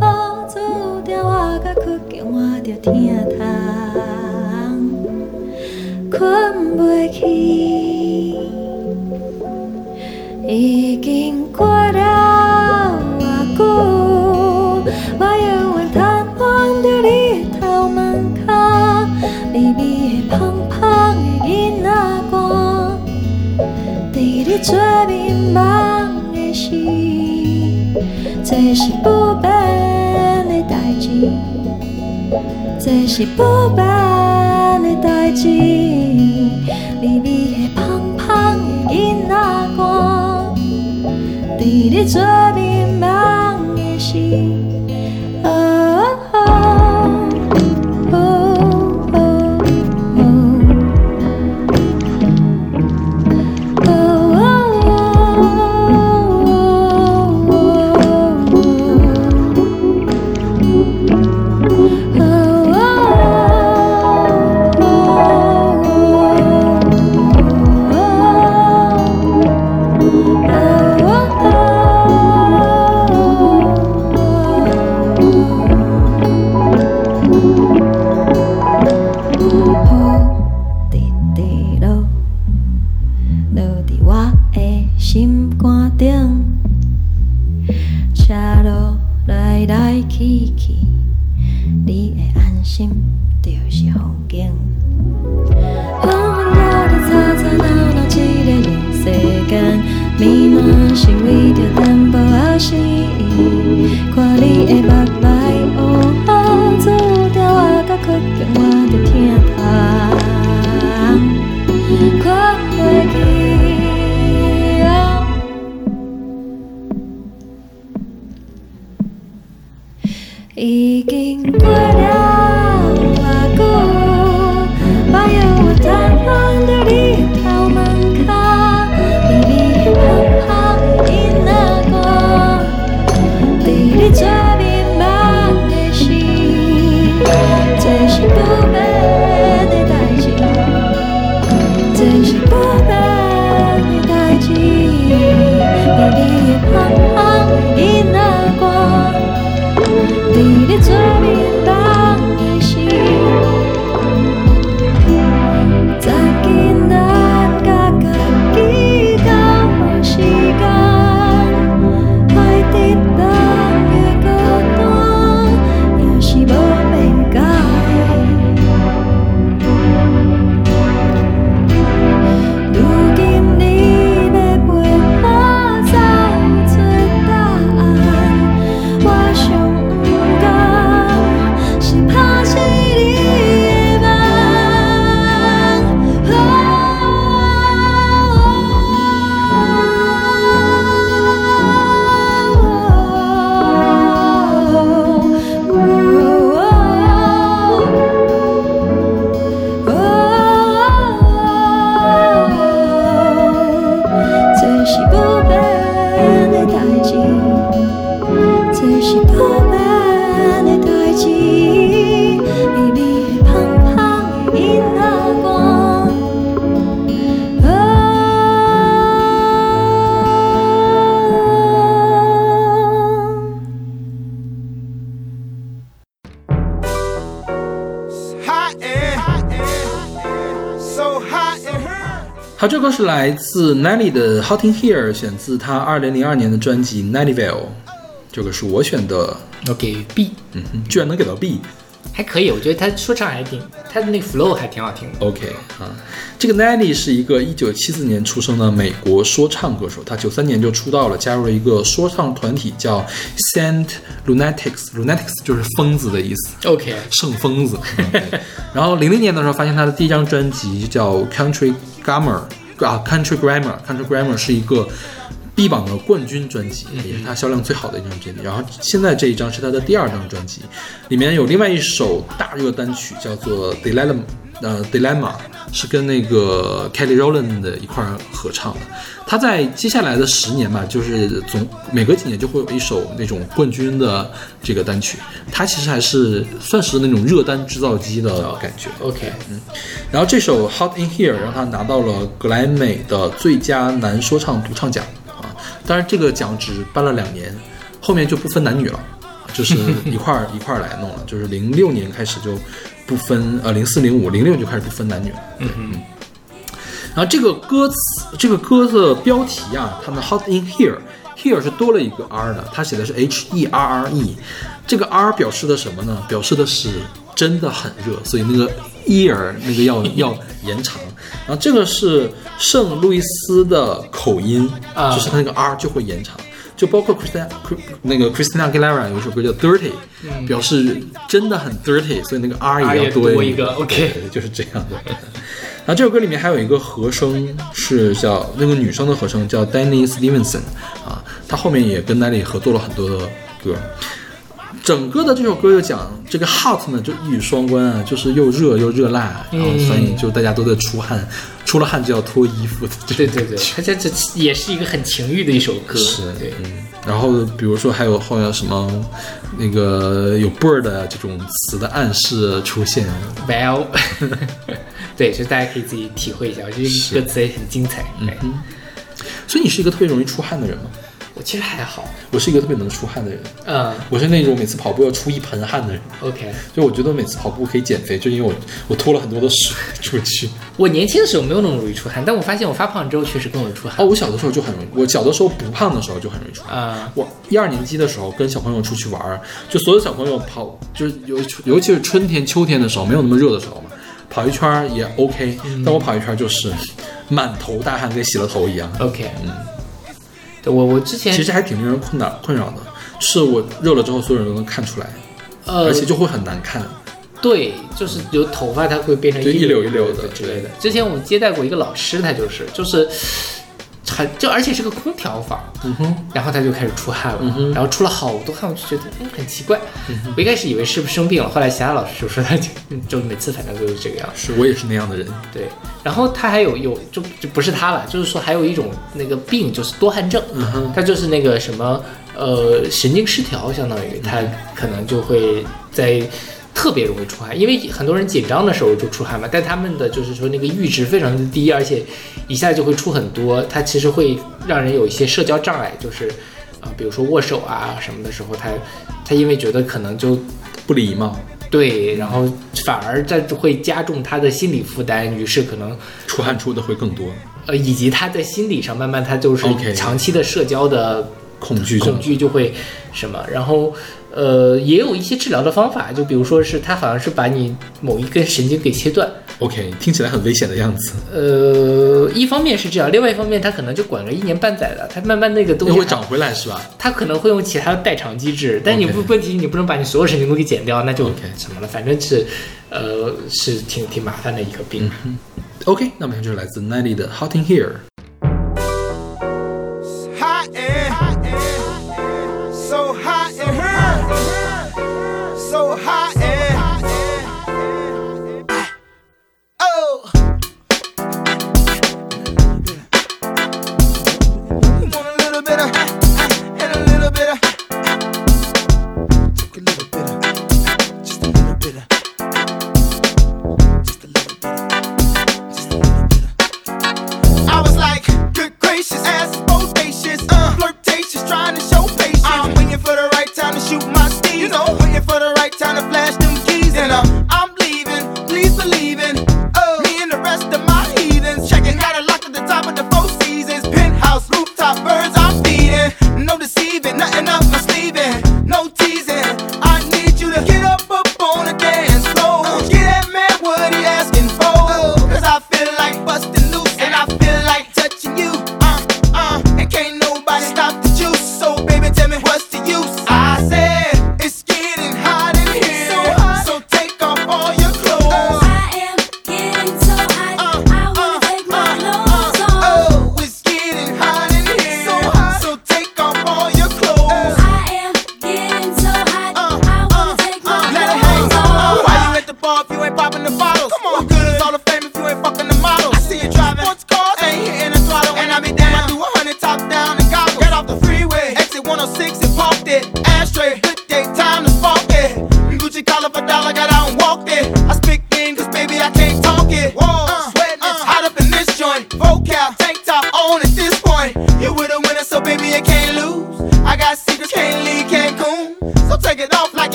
乌，注定我甲屈强我着疼痛，伫你最迷茫的时，这是不变的代志，这是不变的代志，微微的香香的囡仔歌，伫你最 What else? 来自 Nelly 的《Hot in Here》，选自他二零零二年的专辑《Nellyville》。这个是我选的，我给 B，嗯哼，居然能给到 B。还可以，我觉得他说唱还挺，他的那个 flow 还挺好听的。OK 啊，这个 Nelly 是一个一九七四年出生的美国说唱歌手，他九三年就出道了，加入了一个说唱团体叫 Saint Lunatics，Lunatics 就是疯子的意思。OK，圣疯子。嗯然后零零年的时候发现他的第一张专辑叫《Country Grammar》啊，《Country Grammar》，《Country Grammar》是一个 B 榜的冠军专辑，也是他销量最好的一张专辑。然后现在这一张是他的第二张专辑，里面有另外一首大热单曲叫做《Dilemma》，呃，《Dilemma》是跟那个 Kelly Rowland 的一块儿合唱的。他在接下来的十年吧，就是总每隔几年就会有一首那种冠军的这个单曲，他其实还是算是那种热单制造机的感觉。OK，嗯然后这首《Hot in Here》让他拿到了格莱美的最佳男说唱独唱奖啊，当然这个奖只颁了两年，后面就不分男女了，就是一块儿 一块儿来弄了，就是零六年开始就不分呃零四零五零六就开始不分男女了。嗯嗯。然后这个歌词，这个歌的标题啊，它的 Hot in Here。Here 是多了一个 R 的，它写的是 H E R R E，这个 R 表示的什么呢？表示的是真的很热，所以那个 ear 那个要 要延长。然后这个是圣路易斯的口音，啊就是它那个 R 就会延长。就包括 Christina 那个 Christina Aguilera 有一首歌叫 Dirty，、表示真的很 dirty，所以那个 R 也也要多多一个，OK 就是这样的。然后这首歌里面还有一个和声是叫那个女生的和声叫 Danny Stevenson 啊，她后面也跟 Nelly 合作了很多的歌。整个的这首歌就讲这个 hot 呢，就一语双关啊，就是又热又热辣，然后所以就大家都在出汗，出了汗就要脱衣服的对对对，他这这也是一个很情欲的一首歌，是对，嗯，然后比如说还有后面什么那个有 bird 啊这种词的暗示出现，Well，对，就大家可以自己体会一下，我觉得歌词也很精彩。嗯哎所以你是一个特别容易出汗的人吗？我其实还好，我是一个特别能出汗的人，嗯我是那种每次跑步要出一盆汗的人。，OK。就我觉得每次跑步可以减肥，就因为我我脱了很多的水 出去。我年轻的时候没有那么容易出汗，但我发现我发胖之后确实更容易出汗。哦，我小的时候就很容易，我小的时候不胖的时候就很容易出汗。啊、我一二年级的时候跟小朋友出去玩儿，就所有小朋友跑，就是尤尤其是春天、秋天的时候，没有那么热的时候嘛，跑一圈儿也 OK，、但我跑一圈儿就是满头大汗，跟洗了头一样。o k 嗯，对我我之前其实还挺令人困扰困扰的，是我热了之后，所有人都能看出来，呃而且就会很难看。对，就是有头发它会变成一绺绺一绺的之类的。之前我们接待过一个老师，他就是就是很就而且是个空调房，嗯哼，然后他就开始出汗了，嗯哼然后出了好多汗，我就觉得嗯很奇怪。我一开始以为是不是生病了，后来其他老师就说他就就每次反正都是这个样子。是我也是那样的人。对，然后他还有有就就不是他了，就是说还有一种那个病就是多汗症，嗯他就是那个什么呃神经失调，相当于他可能就会在特别容易出汗，因为很多人紧张的时候就出汗嘛，但他们的就是说那个阈值非常的低，而且一下就会出很多，它其实会让人有一些社交障碍，就是啊、比如说握手啊什么的时候，他他因为觉得可能就不礼貌，对，然后反而在会加重他的心理负担，于是可能出汗出的会更多，呃，以及他在心理上慢慢他就是长期的社交的恐惧恐惧就会什么，然后呃也有一些治疗的方法，就比如说是他好像是把你某一根神经给切断，OK，听起来很危险的样子，呃，一方面是这样，另外一方面他可能就管个一年半载的，他慢慢那个东西会长回来是吧？他可能会用其他的代偿机制，但你不问题你不能把你所有神经都给剪掉，那就 OK 什么了，反正是呃是挺挺麻烦的一个病。OK，那么就是来自 Nelly 的 Hot in Here。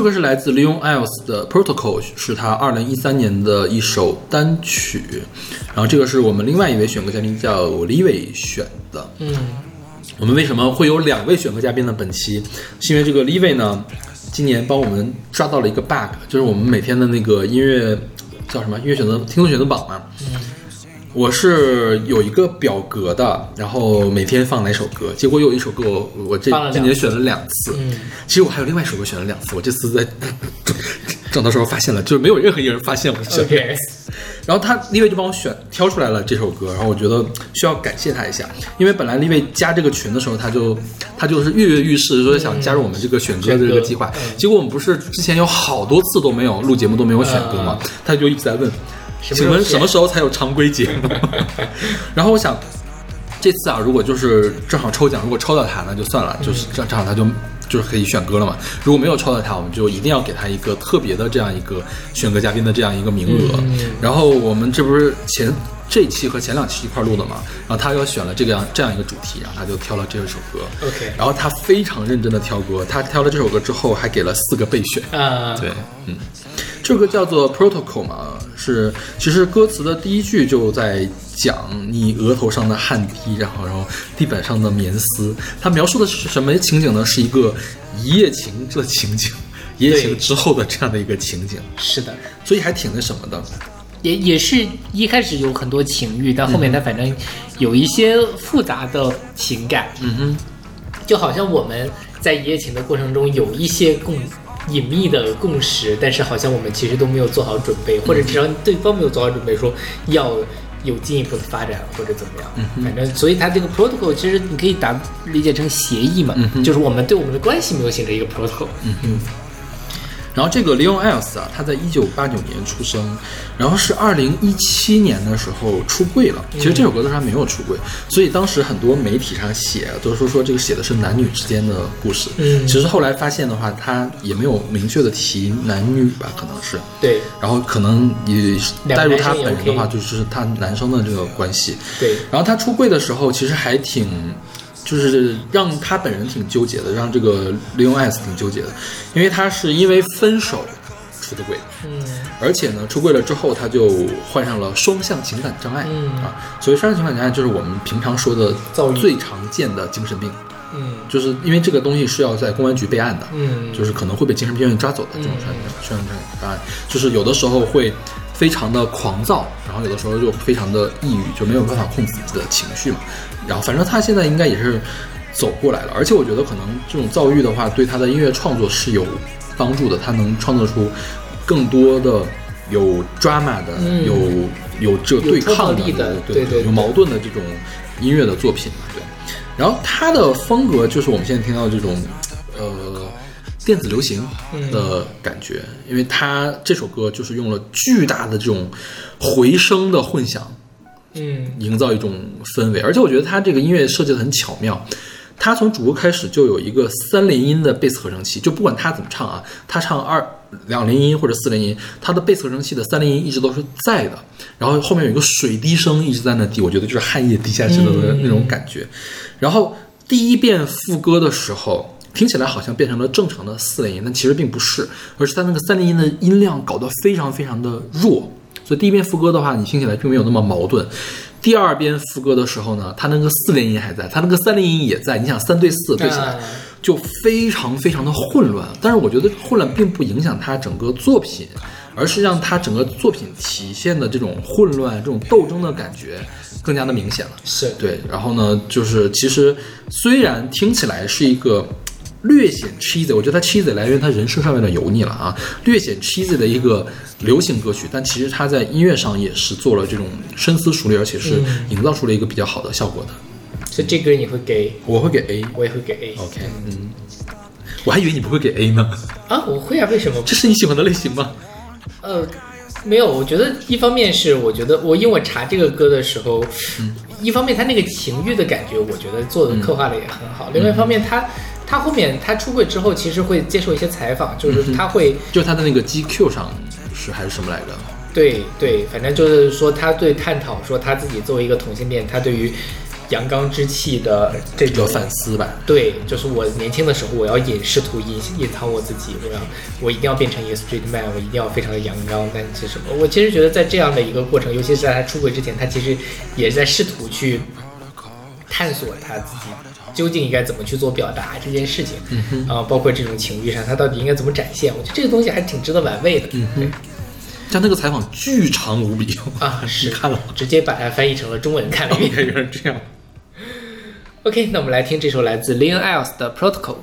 这个是来自 Leon Iles 的 Protocol，是他二零一三年的一首单曲。然后这个是我们另外一位选歌嘉宾叫 Livi 选的。嗯，我们为什么会有两位选歌嘉宾呢？本期是因为这个 Livi 呢，今年帮我们抓到了一个 bug，就是我们每天的那个音乐叫什么音乐选择听众选择榜嘛。我是有一个表格的，然后每天放哪首歌，结果有一首歌我我这今年选了两次，其实我还有另外一首歌选了两次，我这次在 整的时候发现了，就是没有任何一个人发现我选了 OK 两次。然后他立卫就帮我选挑出来了这首歌，然后我觉得需要感谢他一下，因为本来立卫加这个群的时候，他就他就是跃跃欲试，说想加入我们这个选歌的这个计划。结果我们不是之前有好多次都没有录节目都没有选歌吗？他就一直在问，请问什么时候才有常规节目？然后我想，这次啊，如果就是正好抽奖，如果抽到他，那就算了，就是正正好他就就是可以选歌了嘛。如果没有抽到他，我们就一定要给他一个特别的这样一个选歌嘉宾的这样一个名额。然后我们这不是前这一期和前两期一块儿录的嘛？然后他又选了这个样这样一个主题，然后他就挑了这首歌。OK 然后他非常认真的挑歌，他挑了这首歌之后还给了四个备选。啊，对，嗯，这首歌叫做 Protocol 嘛，是其实歌词的第一句就在讲你额头上的汗滴，然后然后地板上的棉丝，它描述的是什么情景呢？是一个一夜情的情景，一夜情之后的这样的一个情景，是的，所以还挺那什么的。也也是一开始有很多情欲，但后面它反正有一些复杂的情感，嗯哼，就好像我们在一夜情的过程中有一些共隐秘的共识，但是好像我们其实都没有做好准备，或者至少对方没有做好准备，说要有进一步的发展或者怎么样。反正，所以它这个 protocol 其实你可以打理解成协议嘛，就是我们对我们的关系没有形成一个 protocol。然后这个 Leon Iles 啊，他在一九八九年出生，然后是二零一七年的时候出柜了。其实这首歌的时候还没有出柜，所以当时很多媒体上写都是说说这个写的是男女之间的故事。嗯其实后来发现的话，他也没有明确的提男女吧，可能是。对然后可能也带入他本人的话，就是他男生的这个关系。对，然后他出柜的时候，其实还挺，就是让他本人挺纠结的，让这个 Leon S 挺纠结的，因为他是因为分手出的柜，嗯。而且呢，出柜了之后，他就患上了双向情感障碍、嗯。啊。所谓双向情感障碍，就是我们平常说的最常见的精神病，嗯。就是因为这个东西是要在公安局备案的，嗯，就是可能会被精神病院抓走的这种双双向障碍，就是有的时候会非常的狂躁，然后有的时候就非常的抑郁，就没有办法控制自己的情绪嘛。然后反正他现在应该也是走过来了，而且我觉得可能这种遭遇的话，对他的音乐创作是有帮助的，他能创作出更多的有 drama 的，嗯。有有这对抗力的对对对有矛盾的这种音乐的作品，对。然后他的风格就是我们现在听到这种，呃，电子流行的感觉，因为他这首歌就是用了巨大的这种回声的混响，嗯营造一种氛围。而且我觉得他这个音乐设计的很巧妙，他从主歌开始就有一个三连音的贝斯合成器，就不管他怎么唱啊，他唱二两连音或者四连音，他的贝斯合成器的三连音一直都是在的。然后后面有一个水滴声一直在那滴，我觉得就是汗液滴下去的那种感觉。然后第一遍副歌的时候，听起来好像变成了正常的四连音，但其实并不是，而是它那个三连音的音量搞得非常非常的弱。所以第一遍副歌的话，你听起来并没有那么矛盾。第二遍副歌的时候呢，它那个四连音还在，它那个三连音也在。你想三对四对起来啊，就非常非常的混乱。但是我觉得混乱并不影响它整个作品，而是让它整个作品体现的这种混乱、这种斗争的感觉更加的明显了。是对，然后呢，就是其实虽然听起来是一个略显 cheesy，我觉得它 cheesy 来源于它人设上面的油腻了啊，略显 cheesy 的一个流行歌曲，但其实他在音乐上也是做了这种深思熟虑，而且是营造出了一个比较好的效果的。所以这歌你会给，我会给 A。我也会给 A。OK，嗯，我还以为你不会给 A 呢，啊，我会啊，为什么？这是你喜欢的类型吗？呃，没有，我觉得一方面是我觉得我因为我查这个歌的时候，一方面他那个情欲的感觉，我觉得做的刻画的也很好。另外一方面，他他后面他出柜之后，其实会接受一些采访，就是他会、就他的那个 GQ 上是还是什么来着？对对，反正就是说他对探讨说他自己作为一个同性恋，他对于阳刚之气的这种反思吧。对，就是我年轻的时候，我要隐试图隐隐藏我自己，我要我一定要变成一个 street man，我一定要非常的阳刚。但其实我其实觉得在这样的一个过程，尤其是在他出轨之前，他其实也在试图去探索他自己究竟应该怎么去做表达这件事情，嗯啊、包括这种情欲上，他到底应该怎么展现？我觉得这个东西还挺值得玩味的。嗯哼，像那个采访巨长无比啊，是看了吗？直接把它翻译成了中文看了一遍。原来这样。OK，那我们来听这首来自 Leon Iles 的 Protocol。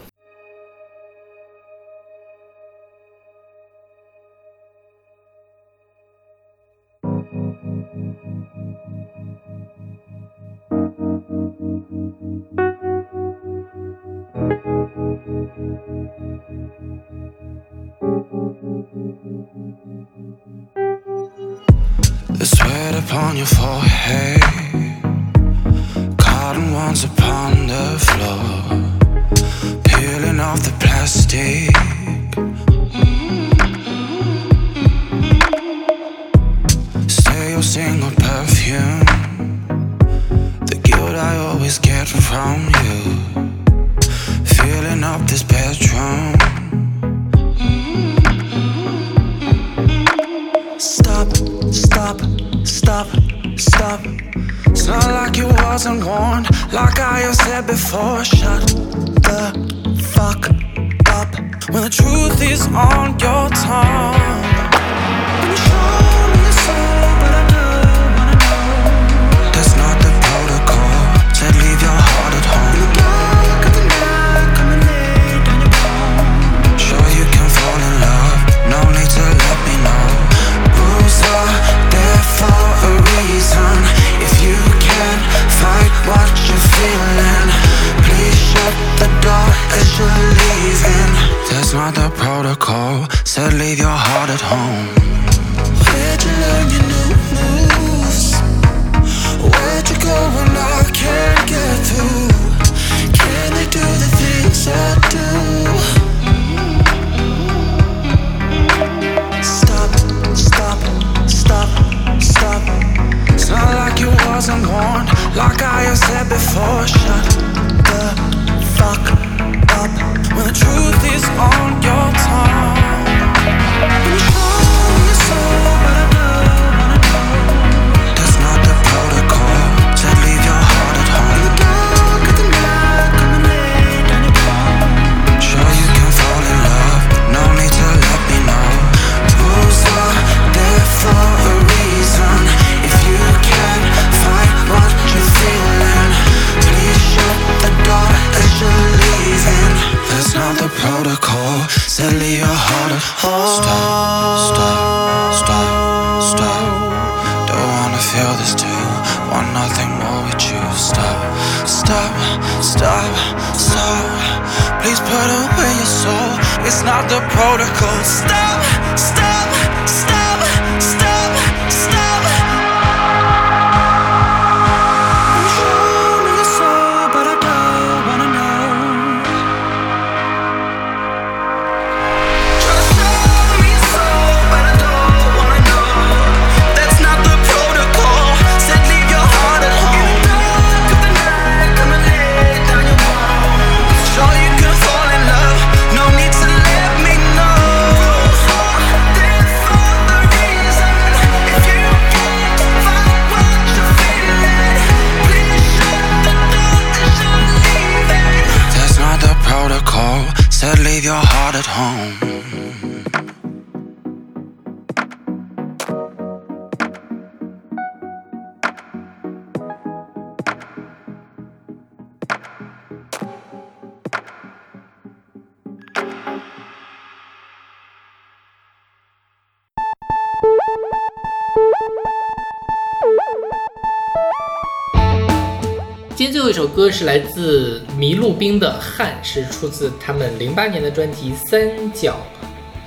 是来自麋鹿冰的《汗》，是出自他们零八年的专辑《三角》。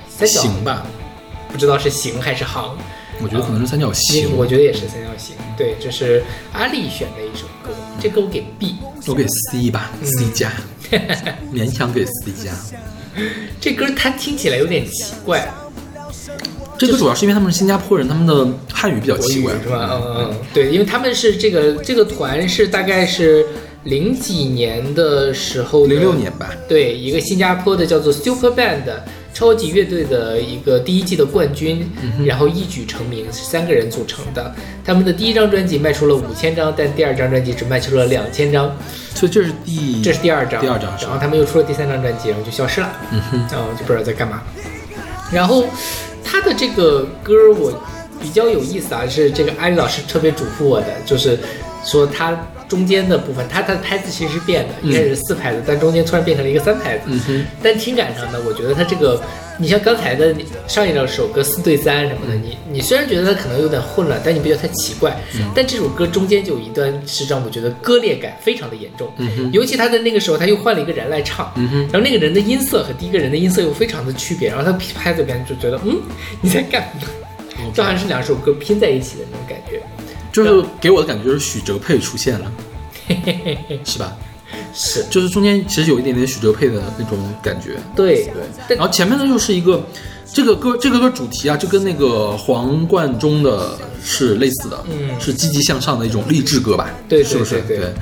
三角行吧，不知道是行还是行，我觉得可能是三角因形。我觉得也是三角形。对，这是阿丽选的一首歌，这歌我给 B。我给 C 吧，C 加，勉强给 C 加。这歌它听起来有点奇怪，这个主要是因为他们是新加坡人，他们的汉语比较奇怪，是吧？嗯嗯嗯，对，因为他们是这个这个团是大概是零几年的时候，零六年吧。对，一个新加坡的叫做 Super Band 超级乐队的一个第一季的冠军，嗯然后一举成名，是三个人组成的。他们的第一张专辑卖出了五千张，但第二张专辑只卖出了两千张，所以这是第这是第二张。第二张？然后他们又出了第三张专辑，然后就消失了，嗯哼，然后就不知道在干嘛。然后他的这个歌我比较有意思啊，是这个安利老师特别嘱咐我的，就是说他中间的部分，它它的拍子其实是变的，一开始是四拍子，但中间突然变成了一个三拍子。嗯哼，但听感上呢，我觉得它这个，你像刚才的上一首歌四对三什么的，你你虽然觉得它可能有点混乱，但你不觉得它奇怪。但这首歌中间就有一段是让我觉得割裂感非常的严重，嗯哼尤其他在那个时候他又换了一个人来唱，嗯哼然后那个人的音色和第一个人的音色又非常的区别，然后他拍子边就觉得，嗯，你在干嘛？就好像是两首歌拼在一起的那种感觉。就是给我的感觉就是许哲佩出现了，是吧？是就是中间其实有一点点许哲佩的那种感觉，对对。然后前面呢又是一个，这个歌这个歌主题啊，就跟那个黄贯中的是类似的，嗯是积极向上的一种励志歌吧？对对是不是？对对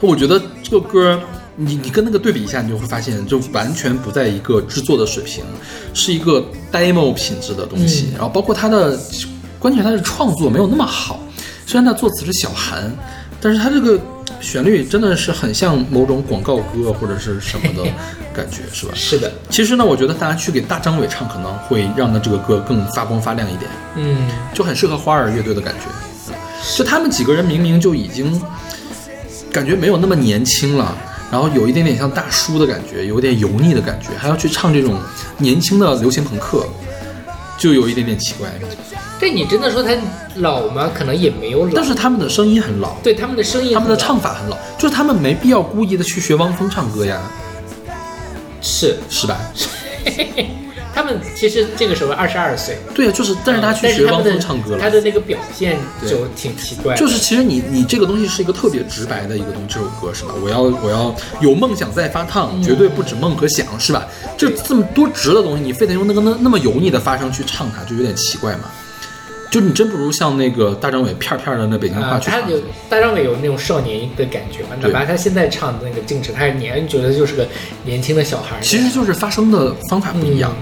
我觉得这个歌。你你跟那个对比一下，你就会发现，就完全不在一个制作的水平，是一个 demo 品质的东西。嗯然后包括它的，关键是它的创作没有那么好，虽然他作词是小韩，但是他这个旋律真的是很像某种广告歌或者是什么的 感觉，是吧？是的，其实呢，我觉得大家去给大张伟唱，可能会让他这个歌更发光发亮一点，嗯，就很适合花儿乐队的感觉。就他们几个人明明就已经感觉没有那么年轻了，然后有一点点像大叔的感觉，有点油腻的感觉，还要去唱这种年轻的流行朋克，就有一点点奇怪。对你真的说他老吗？可能也没有老，但是他们的声音很老，对他们的声音，他们的唱法很老，就是他们没必要故意的去学汪峰唱歌呀，是是吧？他们其实这个时候二十二岁，对啊，就是，但是他去学汪峰唱歌了，他的那个表现就挺奇怪，就是其实你你这个东西是一个特别直白的一个东西，这首歌是吧？我要我要有梦想在发烫，绝对不止梦和想，是吧？这这么多直的东西，你非得用那个那那么油腻的发声去唱它，就有点奇怪嘛。就你真不如像那个大张伟片片的那北京话啊，去唱。他有大张伟有那种少年的感觉嘛，哪对怕他现在唱的那个静止，他是年觉得就是个年轻的小孩，其实就是发声的方法不一样，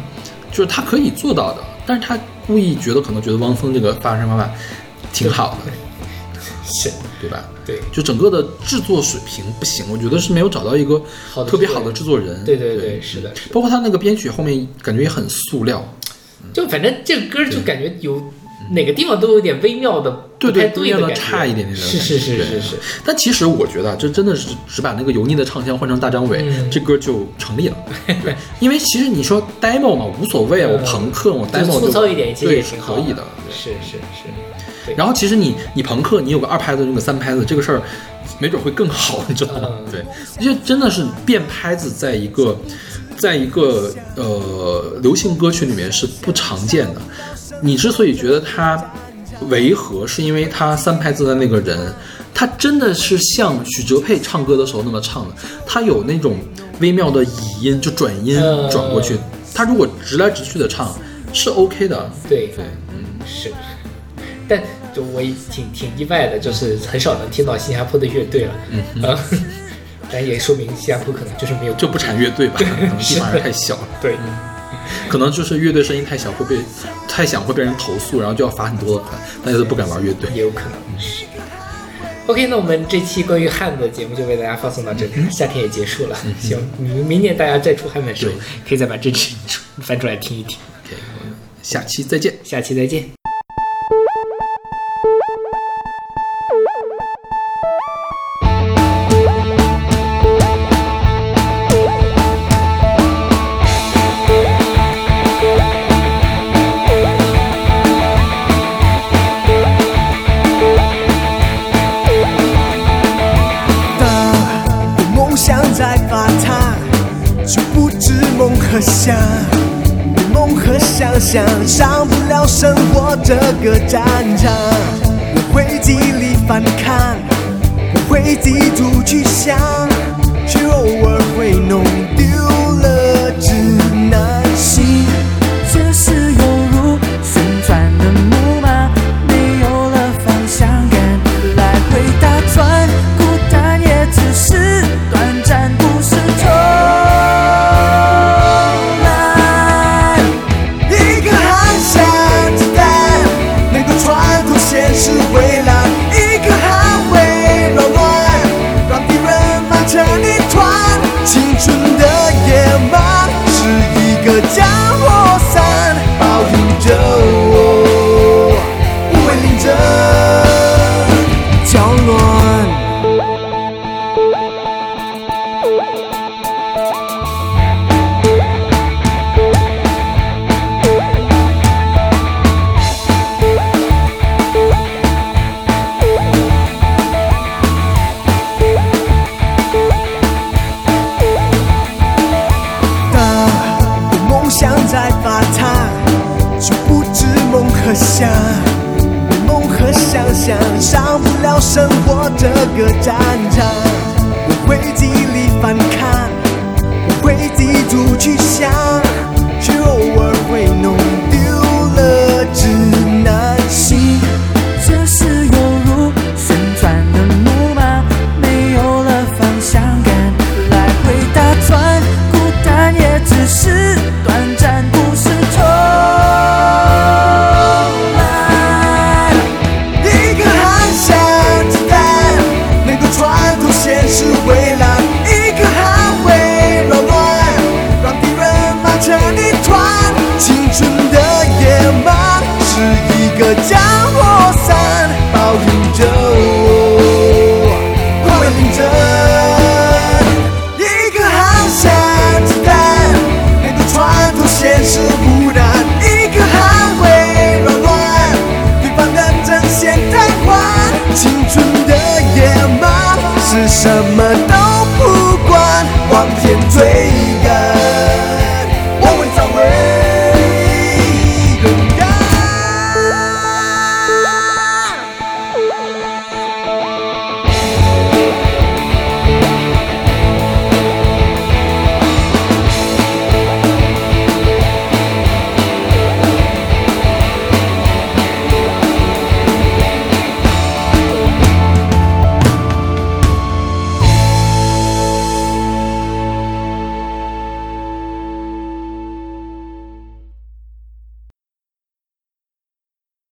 就是他可以做到的，但是他故意觉得可能觉得汪峰这个发声方法挺好的，是对吧？对就整个的制作水平不行，我觉得是没有找到一个特别好的制作人。对对对是的包括他那个编曲后面感觉也很塑料，就反正这个歌就感觉有哪个地方都有点微妙的对不太对，的对的感觉，差一点点。是是是是是，但其实我觉得啊这真的是只把那个油腻的唱腔换成大张伟，嗯这歌就成立了。对，因为其实你说 demo 嘛，无所谓啊，我朋克我 demo 粗糙一点其实对也挺可以的。是是是，然后其实你你朋克，你有个二拍子，有个三拍子，这个事儿没准会更好，你知道吗？嗯对，我觉得真的是变拍子，在一个在一个呃流行歌曲里面是不常见的。你之所以觉得他违和，是因为他三拍子的那个人，他真的是像许哲佩唱歌的时候那么唱的，他有那种微妙的倚音，就转音嗯转过去。他如果直来直去的唱是 OK 的，对对，嗯。是，但就我也挺挺意外的，就是很少能听到新加坡的乐队了，嗯，呃、但也说明新加坡可能就是没有就不产乐队吧，可能地方还太小了，对，可能就是乐队声音太小会被太响会被人投诉，然后就要罚很多的款，大家都不敢玩乐队。也有可能是。OK，那我们这期关于汉的节目就为大家放送到这里，夏天也结束了，希望明明年大家再出汉的时候，可以再把这期 翻出来听一听。OK，我们下期再见。下期再见。住保